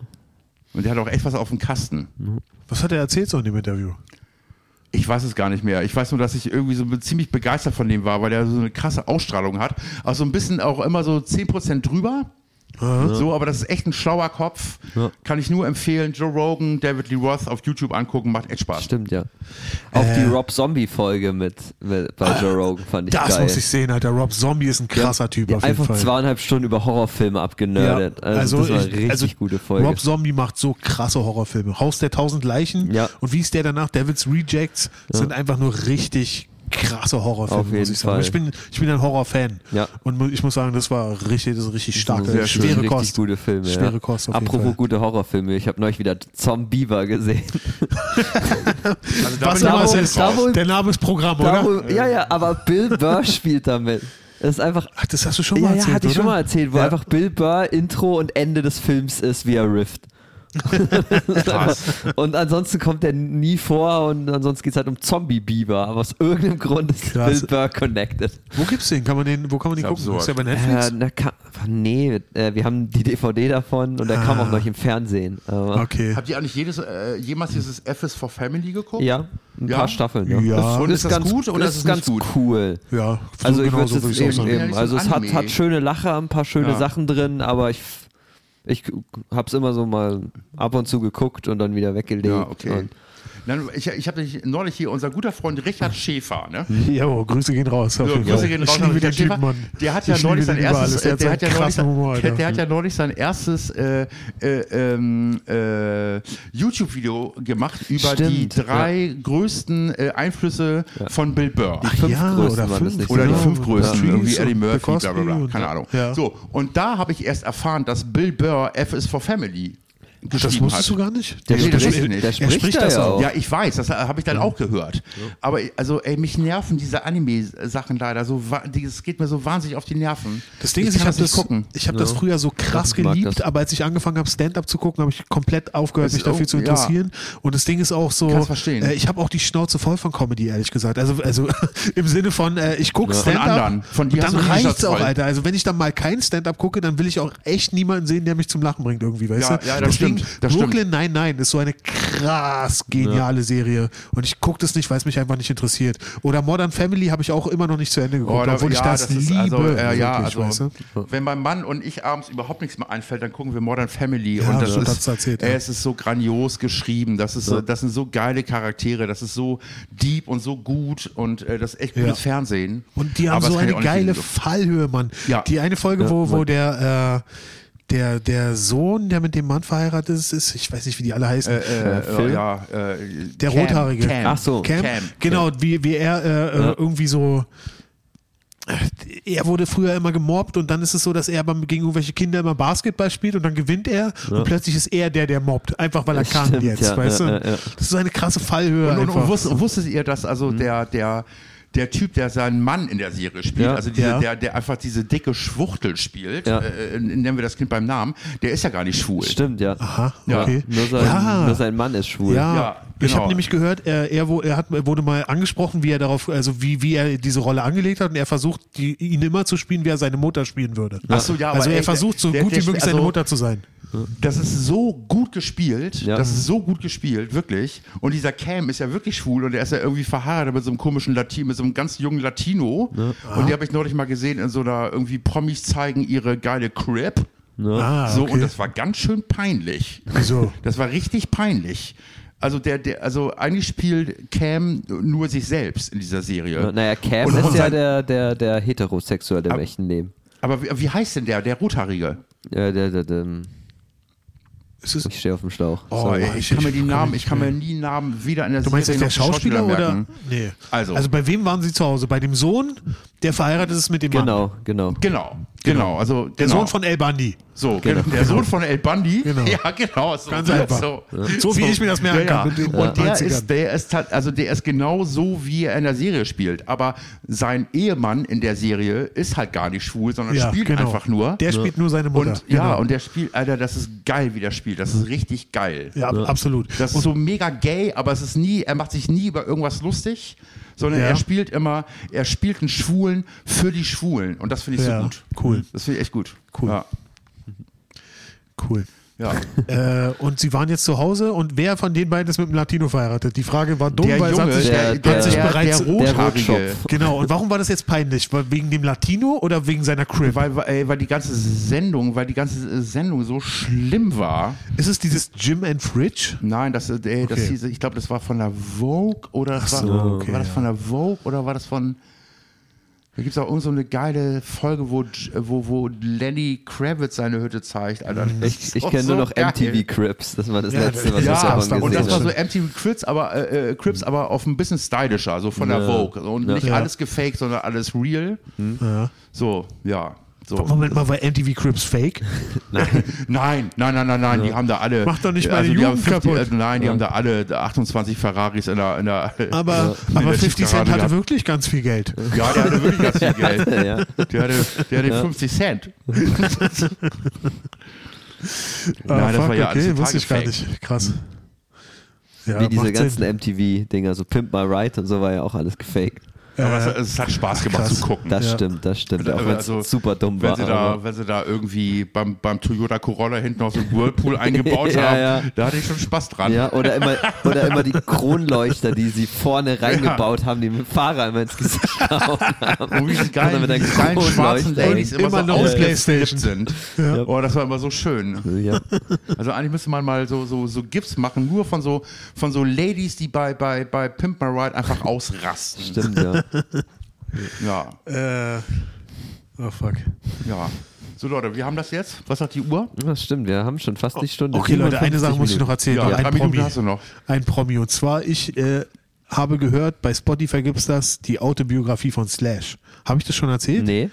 Und der hat auch echt was auf dem Kasten. Was hat er erzählt so in dem Interview? Ich weiß es gar nicht mehr. Ich weiß nur, dass ich irgendwie so ziemlich begeistert von dem war, weil er so eine krasse Ausstrahlung hat. Also ein bisschen auch immer so 10% drüber. So, aber das ist echt ein schlauer Kopf. Ja. Kann ich nur empfehlen. Joe Rogan, David Lee Roth auf YouTube angucken, macht echt Spaß. Stimmt, ja. Auch die Rob Zombie-Folge mit, mit bei Joe Rogan fand ich Das geil. muss ich sehen, Alter. Rob Zombie ist ein krasser Typ Ja, auf jeden Einfach Fall. zweieinhalb Stunden über Horrorfilme abgenördet. Also, das war eine ich- richtig also gute Folge. Rob Zombie macht so krasse Horrorfilme. Haus der tausend Leichen Ja. und wie ist der danach? Devil's Rejects sind einfach nur richtig krasse Horrorfilme, Auf jeden muss ich sagen. Fall. Ich bin, ich bin ein Horrorfan. Ja. Und ich muss sagen, das war richtig, das ist richtig starke, sehr schön. schwere richtig Kost. gute Filme. Schwere ja. Kost auf Apropos jeden Fall. gute Horrorfilme, ich habe neulich wieder Zombieber gesehen. Also da Was es wo- ist, da, wo- der Name ist Programm, Da, oder? wo, ja, ja, aber Bill Burr spielt damit. Das ist einfach. Ach, das hast du schon mal Ja, erzählt, ja, hatte ich oder? schon mal erzählt, wo Ja. einfach Bill Burr Intro und Ende des Films ist, wie er rifft. und ansonsten kommt er nie vor und ansonsten geht es halt um Zombie-Biber, aber aus irgendeinem Grund ist Krass. Bill Burr connected. Wo gibt's den? Kann man den, wo kann man den Ist gucken? absurd. Ist der bei Netflix? Äh, na, ka- nee, äh, wir haben die DVD davon und der kam auch noch im Fernsehen. Aber, okay. Habt ihr eigentlich jedes, äh, jemals dieses F is for Family geguckt? Ja, ein Ja? paar Staffeln. Ja. Und ist das ganz, gut oder ist ist es ganz gut? cool. Ja, so Also ich genau würde so es eben. Ja, eben also es hat, hat schöne Lacher, ein paar schöne Ja. Sachen drin, aber ich ich hab's immer so mal ab und zu geguckt und dann wieder weggelegt. Ja, okay. Und Dann, ich ich habe neulich hier, unser guter Freund Richard Schäfer, ne? Ja, oh, Grüße gehen raus. So, Grüße gehen raus liebe den Richard Schäfer. Mann. Der hat ja Ich neulich sein erstes, äh, der hat ja neulich sein, Humor, der, der hat ja neulich sein erstes äh, äh, ähm, äh, YouTube-Video gemacht über Stimmt, die drei größten äh, Einflüsse von Bill Burr. die fünf ja, größten oder fünf. nicht. Oder die Genau. fünf größten, Ja. irgendwie Eddie Murphy, bla bla bla, keine Ahnung. Ja. So, und da habe ich erst erfahren, dass Bill Burr F is for Family Das geschrieben wusstest hat. du gar nicht? Der Nee, das spricht, ich der Er spricht, spricht da das ja auch. Ja, ich weiß, das habe ich dann auch gehört. Aber also, ey, mich nerven diese Anime-Sachen leider so, es geht mir so wahnsinnig auf die Nerven. Das Ding ist, ich kann habe das, gucken. ich hab das früher so krass Ich geliebt, das. aber als ich angefangen habe, Stand-up zu gucken, habe ich komplett aufgehört, Das mich dafür zu ja. interessieren. Und das Ding ist auch so. Äh, ich habe auch die Schnauze voll von Comedy, ehrlich gesagt. Also, also im Sinne von, äh, ich gucke Von Stand-up anderen. Von dir dann reicht's auch. Alter. Also wenn ich dann mal kein Stand-up gucke, dann will ich auch echt niemanden sehen, der mich zum Lachen bringt irgendwie, weißt Ja, du? ja, das Deswegen, stimmt, das Brooklyn Nein, nein, ist so eine krass geniale Serie und ich gucke das nicht, weil es mich einfach nicht interessiert. Oder Modern Family habe ich auch immer noch nicht zu Ende geguckt, Oh, da- obwohl ich ja, das, ist liebe. Also, äh, ja, wirklich, also, weißt du? wenn mein Mann und ich abends überhaupt nichts mehr einfällt, dann gucken wir Modern Family Ja, und das ist, erzählt, ey, ja. es ist so grandios geschrieben, das ist, das sind so geile Charaktere, das ist so deep und so gut und äh, das ist echt gutes Ja. Fernsehen. Und die haben Aber so das eine geile Fallhöhe, Mann. Ja. Die eine Folge, wo, wo der, äh, der, der Sohn, der mit dem Mann verheiratet ist, ist, ich weiß nicht, wie die alle heißen. Äh, äh, Phil? ja, äh, Der Cam, Rothaarige. Cam. Ach so. Cam, Cam. genau, wie, wie er äh, äh, Ja. irgendwie so. äh, Er wurde früher immer gemobbt und dann ist es so, dass er gegen irgendwelche Kinder immer Basketball spielt und dann gewinnt er und plötzlich ist er der, der mobbt. Einfach weil er Das kann stimmt, jetzt, ja, weißt ja, du? ja, ja. Das ist so eine krasse Fallhöhe. Und, und, und wusstet, wusstet ihr, dass also der, der, der Typ, der seinen Mann in der Serie spielt, Ja. also diese, Ja. der, der einfach diese dicke Schwuchtel spielt, Ja. äh, nennen wir das Kind beim Namen, der ist ja gar nicht schwul. Stimmt, ja. Aha, Ja. okay. Nur sein, Ja. nur sein Mann ist schwul. Ja, Ja, ich genau. habe nämlich gehört, er, er, er hat, wurde mal angesprochen, wie er darauf, also wie, wie er diese Rolle angelegt hat und er versucht, die, ihn immer zu spielen, wie er seine Mutter spielen würde. Ach so, ja, also aber er ey, versucht so der- gut der- wie möglich also- seine Mutter zu sein. Das ist so gut gespielt. Ja. Das ist so gut gespielt, wirklich. Und dieser Cam ist ja wirklich schwul und er ist ja irgendwie verheiratet mit so einem komischen Latino, mit so einem ganz jungen Latino. Und die habe ich neulich mal gesehen in so einer irgendwie Promis zeigen ihre geile Crip. Ah, So, okay. und das war ganz schön peinlich. Wieso? Das war richtig peinlich. Also der, der, also eigentlich spielt Cam nur sich selbst in dieser Serie. Naja, Cam Und- ist und ja der, der, der Heterosexuelle im Ab- echten Leben. Aber wie, wie heißt denn der, der Rothaarige? Ja, der, der, der, Ist es, ich stehe auf dem Schlauch. Oh, Sorry. ey, ich, kann mir die Namen, ich kann mir nie Namen weder in der du meinst jetzt der noch Schauspieler oder? merken. Nee. Also. also bei wem waren sie zu Hause? Bei dem Sohn, der verheiratet ist mit dem Mann. Genau, genau. Genau, genau. Also Der genau. Sohn von El Bandi. So, Genau. genau. der Sohn von El Bandi. Genau. Ja, genau. So, Ganz einfach. So, So wie ich mir das merken kann mit den Und der 90ern. ist, der ist, tat- also der ist genau so, wie er in der Serie spielt. Aber sein Ehemann in der Serie ist halt gar nicht schwul, sondern Ja, spielt genau. einfach nur. Der spielt nur seine Mutter. und ja, Genau. und der spielt, Alter, das ist geil, wie der spielt. Das ist richtig geil. ja, absolut. Das ist so mega gay, aber es ist nie, er macht sich nie über irgendwas lustig, sondern Ja. er spielt immer, er spielt einen Schwulen für die Schwulen. Und das finde ich Ja, so gut. cool. Das finde ich echt gut. Cool. Ja. Cool. ja. Äh, und sie waren jetzt zu Hause und wer von den beiden ist mit einem Latino verheiratet? Die Frage war dumm, Der weil Junge, hat sich, der- hat der- sich der, bereits. der Rothaarige. Genau, und warum war das jetzt peinlich? Wegen dem Latino oder wegen seiner Crib? Weil, weil, weil die ganze Sendung, weil die ganze Sendung so schlimm war. Ist es dieses Jim and Fridge? Nein, das, äh, das Okay. hieß, ich glaube, das war von der Vogue oder so, war, okay, war das ja. von der Vogue oder war das von. Da gibt es auch irgend so eine geile Folge, wo, wo, wo Lenny Kravitz seine Hütte zeigt. Alter. Das Ich, ich kenne nur so noch geil. MTV Crips. Das war das Ja, letzte, was das- ich ja, davon und gesehen Und das war so habe. MTV Crips, aber, äh, äh, Crips, aber auf ein bisschen stylischer, so von der Ja. Vogue. Und Ja. nicht Ja. alles gefaked, sondern alles real. Ja. So, ja. So. Moment mal, war MTV Crips fake? Nein, nein, nein, nein, nein, die haben da alle. Mach doch nicht meine Jugend 50, kaputt. äh, Nein, die haben da alle 28 Ferraris in der. In der Aber, in aber der 50 Cent hatte wirklich ganz viel Geld. Ja, der hatte wirklich ganz viel Geld. ja. Der hatte, der hatte 50 Cent. Ah, Nein, das fuck, war ja okay, alles wusste ich gar nicht. Krass. Ja, Wie diese macht ganzen. MTV-Dinger, so Pimp My Ride und so war ja auch alles gefaked. Aber Äh, es, es hat Spaß gemacht krass. zu gucken. Das Ja. stimmt, das stimmt. Auch Also- wenn es also, super dumm wenn war. sie, da, wenn sie da irgendwie beim, beim Toyota Corolla hinten noch so einen Whirlpool eingebaut Ja, haben, ja. da hatte ich schon Spaß dran. Ja, oder immer, oder immer die Kronleuchter, die sie vorne reingebaut haben, die mit dem Fahrer immer ins Gesicht gehauen haben. Und wie die geilen, mit die geilen schwarzen. Ladies immer, Immer so Playstation. sind. Oh, das war immer so schön. Ja. Also eigentlich müsste man mal so, so, so GIFs machen, nur von so, von so Ladies, die bei, bei, bei Pimp My Ride einfach ausrasten. Stimmt, ja. Ja, Äh, oh fuck. ja. So Leute, wir haben das jetzt. Was sagt die Uhr? Das stimmt, wir haben schon fast die Stunde. Okay, Leute, eine 57 Sache muss ich noch erzählen. Ja, ein Promi. hast du noch. Ein Promi. Und zwar, ich äh, habe gehört, bei Spotify gibt es das, die Autobiografie von Slash. Habe ich das schon erzählt? Nee.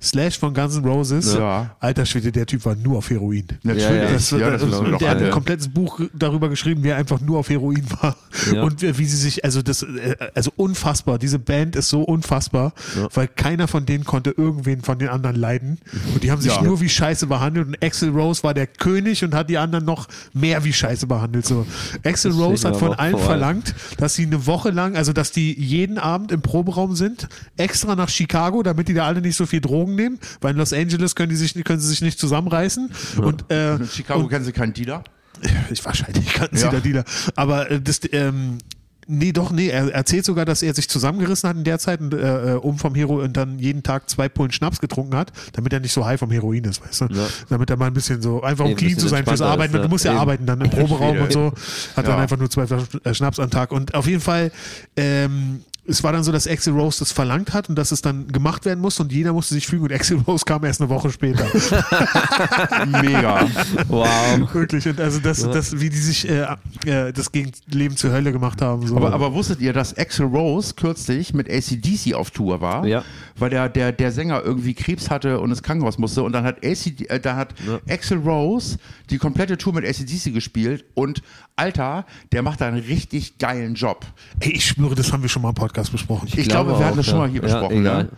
Slash von Guns N' Roses. Ja. Alter Schwede, der Typ war nur auf Heroin. Natürlich. Ja, ja. Das, ja, das das, der hat ein komplettes Buch darüber geschrieben, wie er einfach nur auf Heroin war. Und wie sie sich, also das, äh, also unfassbar. Diese Band ist so unfassbar, weil keiner von denen konnte irgendwen von den anderen leiden. Und die haben sich nur wie Scheiße behandelt. Und Axel Rose war der König und hat die anderen noch mehr wie Scheiße behandelt. So. Axel Rose hat von allen verlangt, dass sie eine Woche lang, also dass die jeden Abend im Proberaum sind, extra nach Chicago, damit die da alle nicht so viel Drogen nehmen, weil in Los Angeles können, die sich, können sie sich nicht zusammenreißen. Und, äh, In Chicago kennen sie keinen Dealer. ich wahrscheinlich kannten sie Ja. der Dealer. Aber äh, das, ähm, nee, doch, nee, er erzählt sogar, dass er sich zusammengerissen hat in der Zeit, und, äh, äh, um vom Hero und dann jeden Tag zwei Pullen Schnaps getrunken hat, damit er nicht so high vom Heroin ist, weißt du? Ja. Damit er mal ein bisschen so, einfach um clean zu sein fürs Arbeiten. ist, Du musst ja ja. Eben. arbeiten dann im Proberaum und so. Hat dann Ja. einfach nur zwei Flaschen äh, Schnaps am Tag. Und auf jeden Fall, ähm, es war dann so, dass Axel Rose das verlangt hat und dass es dann gemacht werden musste und jeder musste sich fügen und Axel Rose kam erst eine Woche später. Mega. Wow. Wirklich. Und also das, das, wie die sich äh, äh, das gegen Leben zur Hölle gemacht haben. So. Aber, aber wusstet ihr, dass Axel Rose kürzlich mit ACDC auf Tour war? Ja. Weil der, der, der Sänger irgendwie Krebs hatte und ins Krankenhaus musste. Und dann hat, AC, äh, da hat Axel Rose die komplette Tour mit ACDC gespielt. Und Alter, der macht da einen richtig geilen Job. Ey, ich schwöre, das haben wir schon mal im Podcast besprochen. Ich, glaube, wir hatten das schon ja. mal hier Ja, besprochen. ne?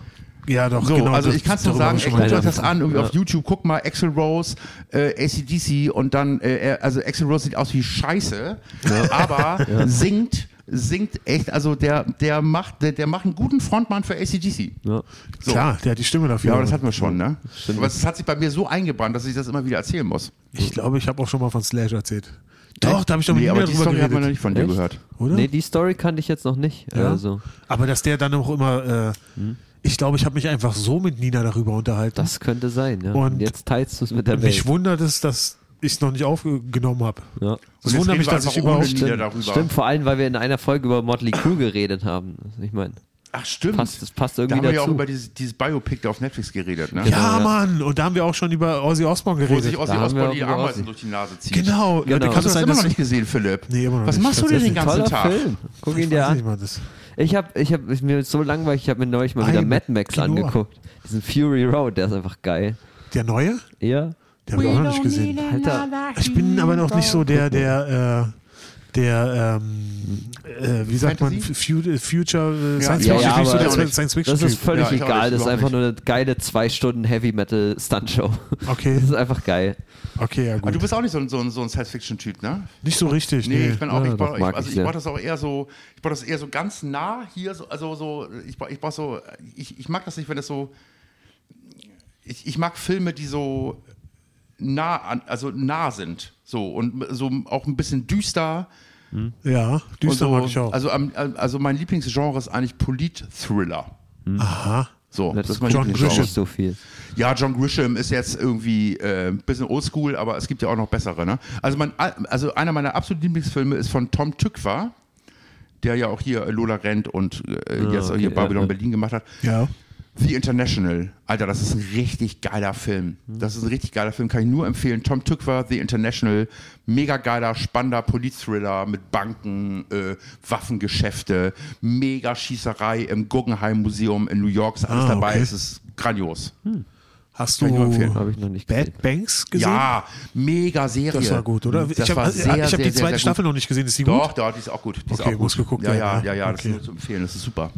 Ja, doch, So, genau. also ich kann es nur sagen, ey, guckt euch das an, irgendwie Ja. auf YouTube, guck mal, Axel Rose, äh, ACDC und dann, äh, also Axel Rose sieht aus wie Scheiße, aber singt, singt echt, also der, der macht, der, der macht einen guten Frontmann für ACDC. Ja. So. Klar, der hat die Stimme dafür. Ja, aber das hatten wir schon, ne? Stimmt. Aber es hat sich bei mir so eingebrannt, dass ich das immer wieder erzählen muss. ich glaube, ich habe auch schon mal von Slash erzählt. Doch, da habe ich doch mit nee, Nina aber die drüber Story hat man noch nicht von dir Echt? gehört. Oder? Nee, die Story kannte ich jetzt noch nicht. Ja. Also, Aber dass der dann auch immer, äh, Hm? ich glaube, ich habe mich einfach so mit Nina darüber unterhalten. das könnte sein. Ja. Und jetzt teilst du es mit der Mich Welt. wundert es, dass ich es noch nicht aufgenommen habe. Ja. Es jetzt wundert mich, dass ich überhaupt. Stimmt, darüber. stimmt, vor allem, weil wir in einer Folge über Motley Crue geredet haben. Ich meine, Ach, stimmt. passt, das passt da irgendwie haben wir ja auch dazu. über dieses, dieses Biopic da auf Netflix geredet, ne? Genau, Ja, ja. Mann, und da haben wir auch schon über Ozzy Osbourne Wo geredet. sich Ozzy Da Osbourne wir die Ameisen durch die Nase zieht. Genau, Leute, Genau. kann Hast es du das immer noch nicht gesehen, Philipp? Nee, immer noch Was nicht, machst du denn den ganzen Tag? Film. Guck Ich ihn dir weiß nicht an. das. Ich habe ich hab, ich, mir so langweilig, ich habe mir neulich mal wieder Mad Max Kino. angeguckt. Diesen Fury Road, der ist einfach geil. Der neue? Ja. Den habe ich auch noch nicht gesehen. Alter, Ich bin aber noch nicht so der, der, äh, der, ähm, äh, wie sagt man, Fantasy? Fu- Future äh, Ja, Science ja, Fiction. ja, bin nicht so aber- der nicht. Science Fiction das ist Typ. völlig Ja, auch egal. nicht, das ist einfach nur eine geile zwei Stunden Heavy Metal Stunt Show. Okay, Das ist einfach geil. okay, ja Aber gut. du bist auch nicht so ein, so ein, so ein Science-Fiction-Typ, ne? Nicht so richtig, Nee, nee. ich bin auch, Ja, ich, brauch, ich, also ich brauche das auch eher so, ich brauche das eher so ganz nah hier, so, also so, ich brauche ich brauch so, ich, ich mag das nicht, wenn das so, ich, ich mag Filme, die so nah an, also nah sind, so und so auch ein bisschen düster. Ja, und düster so, mag ich auch. Also, am- also mein Lieblingsgenre ist eigentlich Polit-Thriller. Aha. So, das, Das ist mein John. Grisham. nicht so viel. Ja, John Grisham ist jetzt irgendwie äh, ein bisschen oldschool, aber es gibt ja auch noch bessere. Ne? Also, mein, also einer meiner absoluten Lieblingsfilme ist von Tom Tykwer, der ja auch hier Lola Rent und äh, jetzt okay, hier ja, Babylon ja. Berlin gemacht hat. Ja. The International. Alter, das ist ein richtig geiler Film. Das ist ein richtig geiler Film, kann ich nur empfehlen. Tom Tykwer, The International. Mega geiler, spannender Polit-Thriller mit Banken, äh, Waffengeschäfte, mega Schießerei im Guggenheim Museum in New York. Ist alles Ah, dabei. okay. Es ist grandios. Hast nur empfehlen. du Habe ich noch nicht gesehen. Bad Banks gesehen? Ja, mega Serie. Das war gut, oder? Das ich habe ich hab die zweite Staffel noch nicht gesehen. Ist die Doch, gut? doch, die ist auch gut. Die ist Okay, auch gut. muss geguckt ja, werden, ja, ja. ja, ja, das Okay. ist nur zu empfehlen. Das ist super.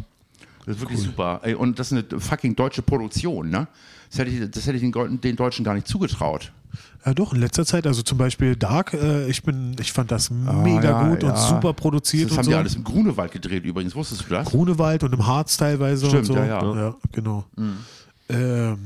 Das ist wirklich super. Ey, und das ist eine fucking deutsche Produktion, ne? Das hätte ich, das hätte ich den, den Deutschen gar nicht zugetraut. Ja, doch, in letzter Zeit. Also zum Beispiel Dark, äh, ich, bin, ich fand das mega Ah, ja, gut und ja. super produziert Das und haben so. die alles im Grunewald gedreht übrigens. Wusstest du das? Grunewald und im Harz teilweise Stimmt, und so. ja, ja. ja genau. Ähm,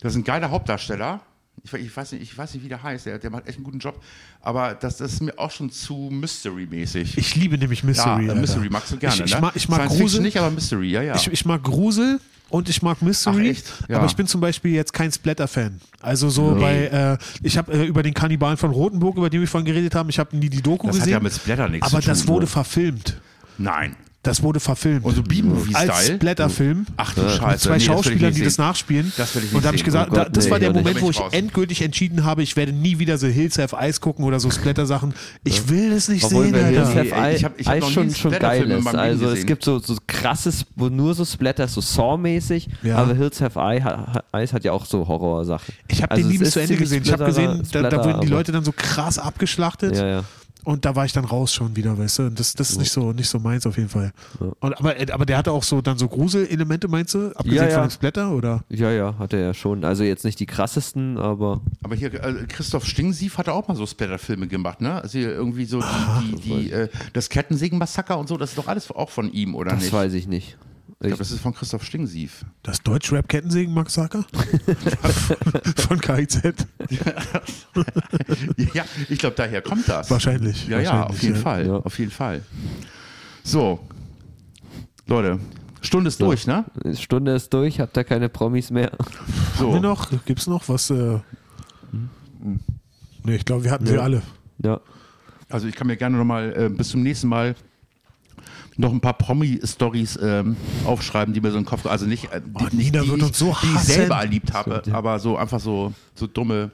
Das ist ein geiler Hauptdarsteller. Ich, ich, weiß nicht, ich weiß nicht, wie der heißt. Der, der macht echt einen guten Job. Aber das, das ist mir auch schon zu Mystery-mäßig. ich liebe nämlich Mystery. ja, äh. Mystery magst du gerne, ich, ich, ne? mag, ich mag Science Fiction Grusel. nicht, aber Mystery, ja, ja. Ich, ich mag Grusel und ich mag Mystery, Ach? Ja. aber ich bin zum Beispiel jetzt kein Splatter-Fan. Also so bei, äh, ich habe äh, über den Kannibalen von Rotenburg, über den wir vorhin geredet haben, ich habe nie die Doku das hat gesehen. ja mit Splatter nichts aber zu tun. das wurde verfilmt. Nein. Das wurde verfilmt. Und so Als B-Movie-Style? Splatter-Film. Ach du Mit Scheiße. zwei nee, das Schauspielern, nicht die das nachspielen. Das will ich und nicht da habe ich gesagt, Oh Gott, da, das nee, war der. Moment, wo ich raus. endgültig entschieden habe, ich werde nie wieder so Hills Have Eyes gucken oder so Splatter-Sachen. Ich will das nicht Obwohl sehen, bei Hills Alter. Have ich hab- ich hab noch nie schon, schon geil ist. Also es gesehen. gibt so, so krasses, wo nur so Splatter, so Saw-mäßig, Ja. aber Hills Have Eye- Ha- Eyes hat ja auch so Horrorsachen. Ich habe Also den nie es bis zu Ende gesehen. Ich habe gesehen, da, wurden die Leute dann so krass abgeschlachtet. Ja, ja. Und da war ich dann raus schon wieder, weißt du? Und das, das ist nicht so, nicht so meins auf jeden Fall. Und, aber, aber der hatte auch so dann so Gruselelemente, meinst du? Abgesehen Ja, ja. von dem Splatter, oder? Ja, ja, hat er ja schon. Also jetzt nicht die krassesten, aber Aber hier, äh, Christoph Stingsief hat auch mal so Splatter-Filme gemacht, ne? Also hier irgendwie so die, die, die, äh, das Kettensägen-Massaker und so, das ist doch alles auch von ihm, oder das nicht? weiß ich nicht. Ich glaube, das ist von Christoph Stingsief. Das Deutsch-Rap-Kettensägen-Massaker? von KIZ? ja, ich glaube, daher kommt das. Wahrscheinlich. Ja, ja, wahrscheinlich, auf jeden Fall. Ja. Auf jeden Fall. So, Leute, Stunde ist durch, ne? Stunde ist durch, habt ihr keine Promis mehr. Haben wir So, noch? Gibt's noch was? Äh, nee, ich glaube, wir hatten sie alle. Ja. also ich kann mir gerne nochmal äh, bis zum nächsten Mal noch ein paar Promi-Stories ähm, aufschreiben, die mir so in den Kopf, also nicht, äh, die, Oh, nicht Nina die, wird ich- uns so die ich selber erlebt habe, aber so einfach so, so dumme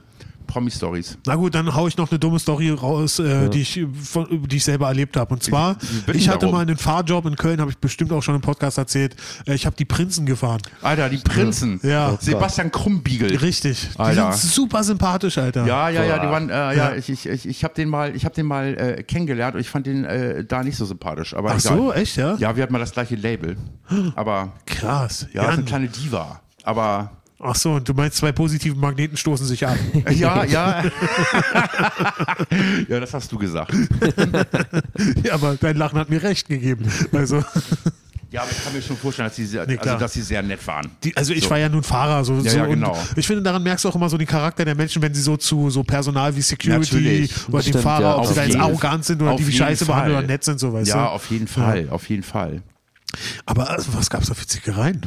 Promi-Stories. Na gut, dann hau ich noch eine dumme Story raus, äh, die, ich, von, die ich selber erlebt habe. Und zwar, Ich ich hatte darum. mal einen Fahrjob in Köln, habe ich bestimmt auch schon im Podcast erzählt. Äh, ich habe die Prinzen gefahren. Alter, die Prinzen. Ja. Sebastian Krumbiegel. Richtig. Die Alter. sind super sympathisch, Alter. Ja, ja, ja, die waren, äh, ja, Ja. ich, ich, ich, ich habe den mal, ich habe den mal äh, kennengelernt und ich fand den äh, da nicht so sympathisch. Aber Ach egal. so, echt, ja? Ja, wir hatten mal das gleiche Label. Aber Krass. ja, Ja, ist eine kleine Diva. Aber Ach so, und du meinst, zwei positive Magneten stoßen sich an. ja, ja. ja, das hast du gesagt. ja, aber dein Lachen hat mir recht gegeben. Also, Ja, aber ich kann mir schon vorstellen, dass sie sehr, Nee, also, dass sie sehr nett waren. die, also ich So. war ja nun Fahrer. So, Ja, so, ja, und genau. Ich finde, daran merkst du auch immer so den Charakter der Menschen, wenn sie so zu so Personal wie Security Natürlich. oder dem Fahrer, ja, ob sie da jetzt arrogant sind oder die wie scheiße behandeln Fall. oder nett sind, so weißt Ja, du. auf jeden Fall, auf jeden Fall. Aber also, was gab's da für Zickereien?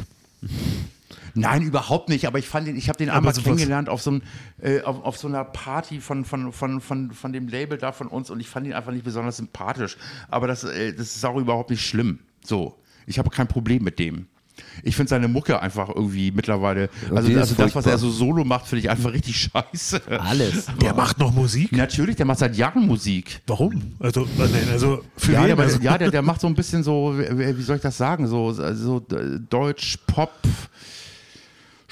Nein, überhaupt nicht. Aber ich fand den, ich habe den Aber einmal sowas- kennengelernt auf so, einem, äh, auf, auf so einer Party von, von, von, von, von dem Label da von uns und ich fand ihn einfach nicht besonders sympathisch. Aber das, äh, das ist auch überhaupt nicht schlimm. So, ich habe kein Problem mit dem. Ich finde seine Mucke einfach irgendwie mittlerweile, also, also das, was er so solo macht, finde ich einfach richtig scheiße. Alles. Der macht noch Musik? Natürlich, der macht seit Jahren Musik. Warum? Also, äh, also für Ja, wen? der, aber, also, ja der, der macht so ein bisschen so, wie soll ich das sagen, so, so äh, Deutsch, Pop,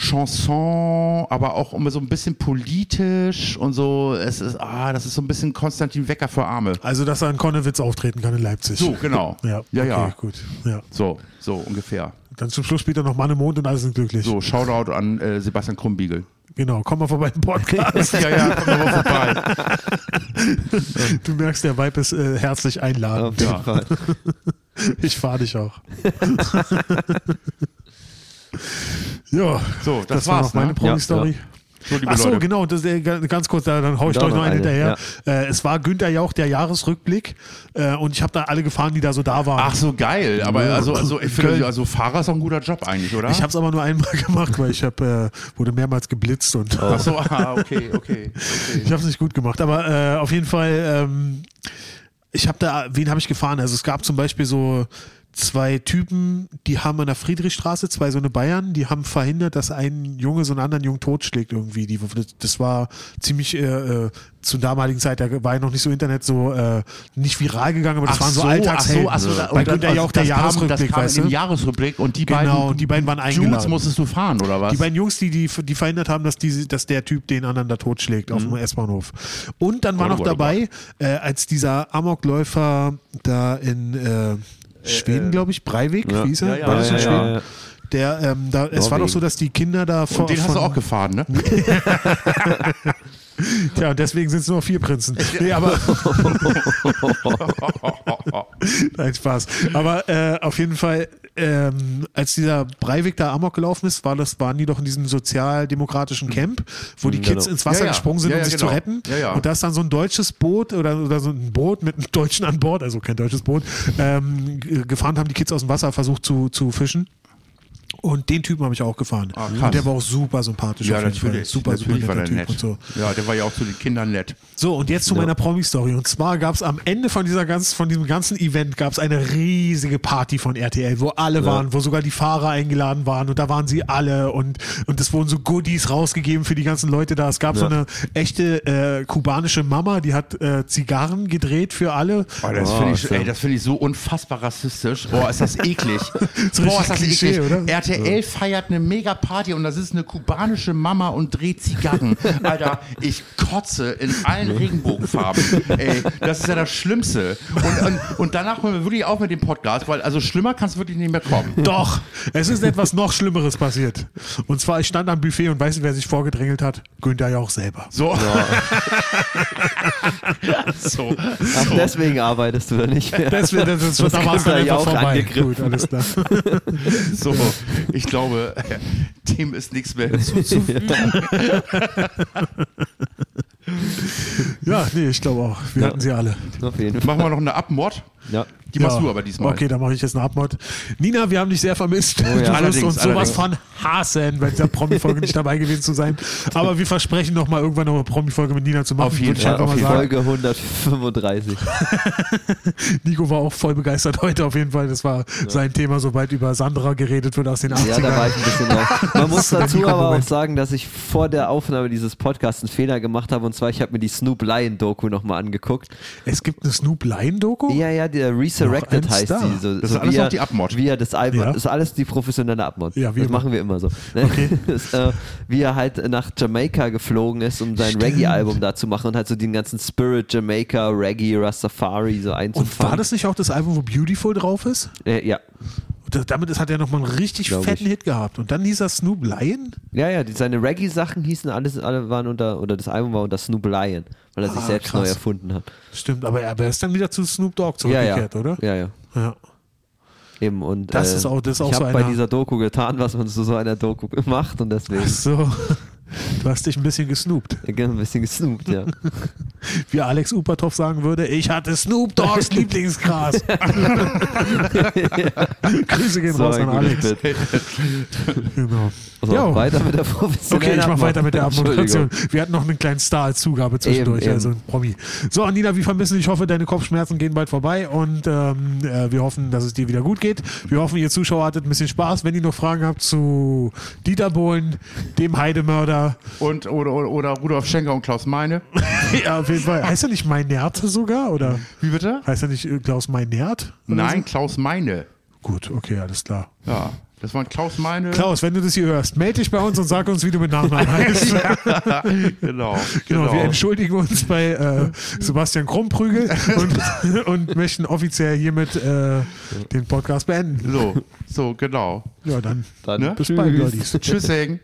Chanson, aber auch immer so ein bisschen politisch und so. Es ist, ah, das ist so ein bisschen Konstantin Wecker für Arme. also, dass er in Konnewitz auftreten kann in Leipzig. So, genau. Ja, ja, ja. Okay, gut. Ja. So, so ungefähr. Dann zum Schluss spielt er noch Mann im Mond und alle sind glücklich. So, Shoutout an äh, Sebastian Krumbiegel. Genau, komm mal vorbei im Podcast. Ja, ja, komm mal vorbei. du merkst, der Vibe ist äh, herzlich einladend. Auf jeden Ja. Fall. Ich fahre dich auch. Ja, So, das, war war's. noch meine ne? Promi-Story. So, liebe Ach so, Leute. genau, das, äh, ganz kurz, da, dann hau ich Da gleich noch einen eine, hinterher. Äh, es war Günther Jauch, der Jahresrückblick äh, und ich habe da alle gefahren, die da so da waren. Ach so, geil. Aber also, also ich finde, also Fahrer ist auch ein guter Job eigentlich, oder? Ich habe es aber nur einmal gemacht, weil ich hab, äh, wurde mehrmals geblitzt und Ach so, ah, okay, okay. okay. ich habe es nicht gut gemacht. Aber äh, auf jeden Fall, ähm, ich habe da, wen habe ich gefahren? Also es gab zum Beispiel so zwei Typen, die haben an der Friedrichstraße, zwei so eine Bayern, die haben verhindert, dass ein Junge so einen anderen Jungen totschlägt irgendwie. Die, das war ziemlich äh, äh, zur damaligen Zeit, da war ja noch nicht so Internet so äh, nicht viral gegangen, aber das Ach waren so, so, Alltagshelden. Ach so, ach so, Bei und dann- Günther Jauch der das kam- Jahresrückblick, kam weißt im du? Jahresrückblick und die Genau, beiden, die beiden waren eingeladen. musstest du fahren, oder was? Die beiden Jungs, die, die, die verhindert haben, dass, die, dass der Typ den anderen da totschlägt auf dem S-Bahnhof. Und dann war noch oh oh dabei, äh, als dieser Amokläufer da in äh, Schweden, glaube ich, Breivik, Ja. wie hieß er? Ja, ja, war das in ja, Schweden? ja. ja. Der, ähm, da, es war doch so, dass die Kinder da von. und den hast du auch gefahren, ne? Tja, und deswegen sind es nur vier Prinzen. Nee, aber. Nein, Spaß. Aber äh, auf jeden Fall, ähm, als dieser Breivik da Amok gelaufen ist, war das, waren die doch in diesem sozialdemokratischen Camp, wo die Kids genau. ins Wasser Ja, ja. gesprungen sind, Ja, um sich genau. zu retten. Ja, ja. Und da ist dann so ein deutsches Boot oder, oder so ein Boot mit einem Deutschen an Bord, also kein deutsches Boot, ähm, gefahren haben die Kids aus dem Wasser versucht zu, zu fischen. Und den Typen habe ich auch gefahren. Ah, und der war auch super sympathisch. Ja, auf jeden Fall. natürlich. Super, natürlich super war netter der Typ nett. und so. Ja, der war ja auch zu den Kindern nett. So, und jetzt zu meiner Promi-Story. Und zwar gab es am Ende von, dieser ganz, von diesem ganzen Event gab es eine riesige Party von RTL, wo alle waren, wo sogar die Fahrer eingeladen waren und da waren sie alle und, und es wurden so Goodies rausgegeben für die ganzen Leute da. Es gab so Ja. eine echte äh, kubanische Mama, die hat äh, Zigarren gedreht für alle. Oh, das Oh, finde ich, ist ja- ey, das finde ich so unfassbar rassistisch. Boah, ist das eklig. So Boah, ist das Klischee, eklig. oder? RTL feiert eine Mega-Party und das ist eine kubanische Mama und dreht Zigarren. Alter, ich kotze in allen Regenbogenfarben. Ey, das ist ja das Schlimmste. Und, und, und danach hören wir wirklich auf mit dem Podcast, weil also schlimmer kann es wirklich nicht mehr kommen. Doch, es ist etwas noch Schlimmeres passiert. Und zwar, ich stand am Buffet und weißt du, wer sich vorgedrängelt hat? Günther ja auch selber. So. so. Ach, deswegen arbeitest du da nicht mehr. Das, das, das, das, es dann Günther einfach vorbei. angegriffen. Gut, alles klar. So, ich glaube, dem ist nichts mehr hinzuzufügen. Ja, nee, ich glaube auch. Wir Ja. hatten sie alle. Machen wir noch eine Abmord. Ja. Die machst du aber diesmal. Okay, dann mache ich jetzt eine Abmod. Nina, wir haben dich sehr vermisst. ja. Du wirst Allerdings, uns sowas allerdings. von hassen, bei dieser Promi-Folge nicht dabei gewesen zu sein. Aber wir versprechen noch mal irgendwann noch eine Promi-Folge mit Nina zu machen. Auf jeden Fall, einfach auf jeden sagen. Folge 135. Nico war auch voll begeistert heute auf jeden Fall. Das war sein Thema, sobald über Sandra geredet wird aus den 80ern. Ja, da war ich ein bisschen raus. Man muss dazu aber auch sagen, dass ich vor der Aufnahme dieses Podcasts einen Fehler gemacht habe. Und zwar, ich habe mir die Snoop Lion Doku nochmal angeguckt. Es gibt eine Snoop Lion-Doku? Ja, ja, der Resurrected Noch ein heißt Star. die. So, Das so ist alles er- die Abmod. Wie er das Album, Ja. das ist alles die professionelle Abmod. Ja, das immer. machen wir immer so. Ne? Okay. Das, äh, wie er halt nach Jamaika geflogen ist, um sein. Reggae-Album da zu machen und halt so den ganzen Spirit Jamaica, Reggae, Rastafari so Und einzufangen. war das nicht auch das Album, wo Beautiful drauf ist? Äh, ja. Da- Damit hat er nochmal einen richtig Glaub fetten ich. Hit gehabt. Und dann hieß er Snoop Lion? Ja, ja, die, seine Reggae-Sachen hießen alles, alle waren unter, oder das Album war unter Snoop Lion, weil er sich Ah, selbst krass. neu erfunden hat. Stimmt, aber er aber er ist dann wieder zu Snoop Dogg Ja, ja. zurückgekehrt, oder? Ja, ja. Ja. Eben, und Das äh, ist auch- das ist auch ich so habe bei dieser Doku getan, was man zu so einer Doku macht und deswegen Ach so. Du hast dich ein bisschen gesnoopt. ein bisschen gesnoopt, ja. Wie Alex Upatov sagen würde, ich hatte Snoop Dogs Lieblingsgras. Grüße gehen So raus an Alex. Genau. So, Ja. weiter mit der professionellen Okay, ich mach Abmod. weiter mit der Abmoderation. Entschuldigung. Wir hatten noch einen kleinen Star als Zugabe zwischendurch, Eben, also ein Promi. So, Anina, wir vermissen dich. Ich hoffe, deine Kopfschmerzen gehen bald vorbei und ähm, äh, wir hoffen, dass es dir wieder gut geht. Wir hoffen, ihr Zuschauer hattet ein bisschen Spaß. Wenn ihr noch Fragen habt zu Dieter Bohlen, dem Heidemörder, Und, oder, oder, oder Rudolf Schenker und Klaus Meine. ja, auf jeden Fall. Heißt er nicht Meinert sogar? Oder Wie bitte? heißt er nicht äh, Klaus Meinert? Nein, Klaus Meine. So? Gut, okay, alles klar. Ja, das waren Klaus Meine. Klaus, wenn du das hier hörst, melde dich bei uns und sag uns, wie du mit Nachnamen heißt. genau. Genau, wir entschuldigen uns bei äh, Sebastian Krummprügel und, und möchten offiziell hiermit äh, den Podcast beenden. So, so, genau. Ja, dann Dann Ne? bis bald, tschüss. Lollis. Tschüss, Hängen.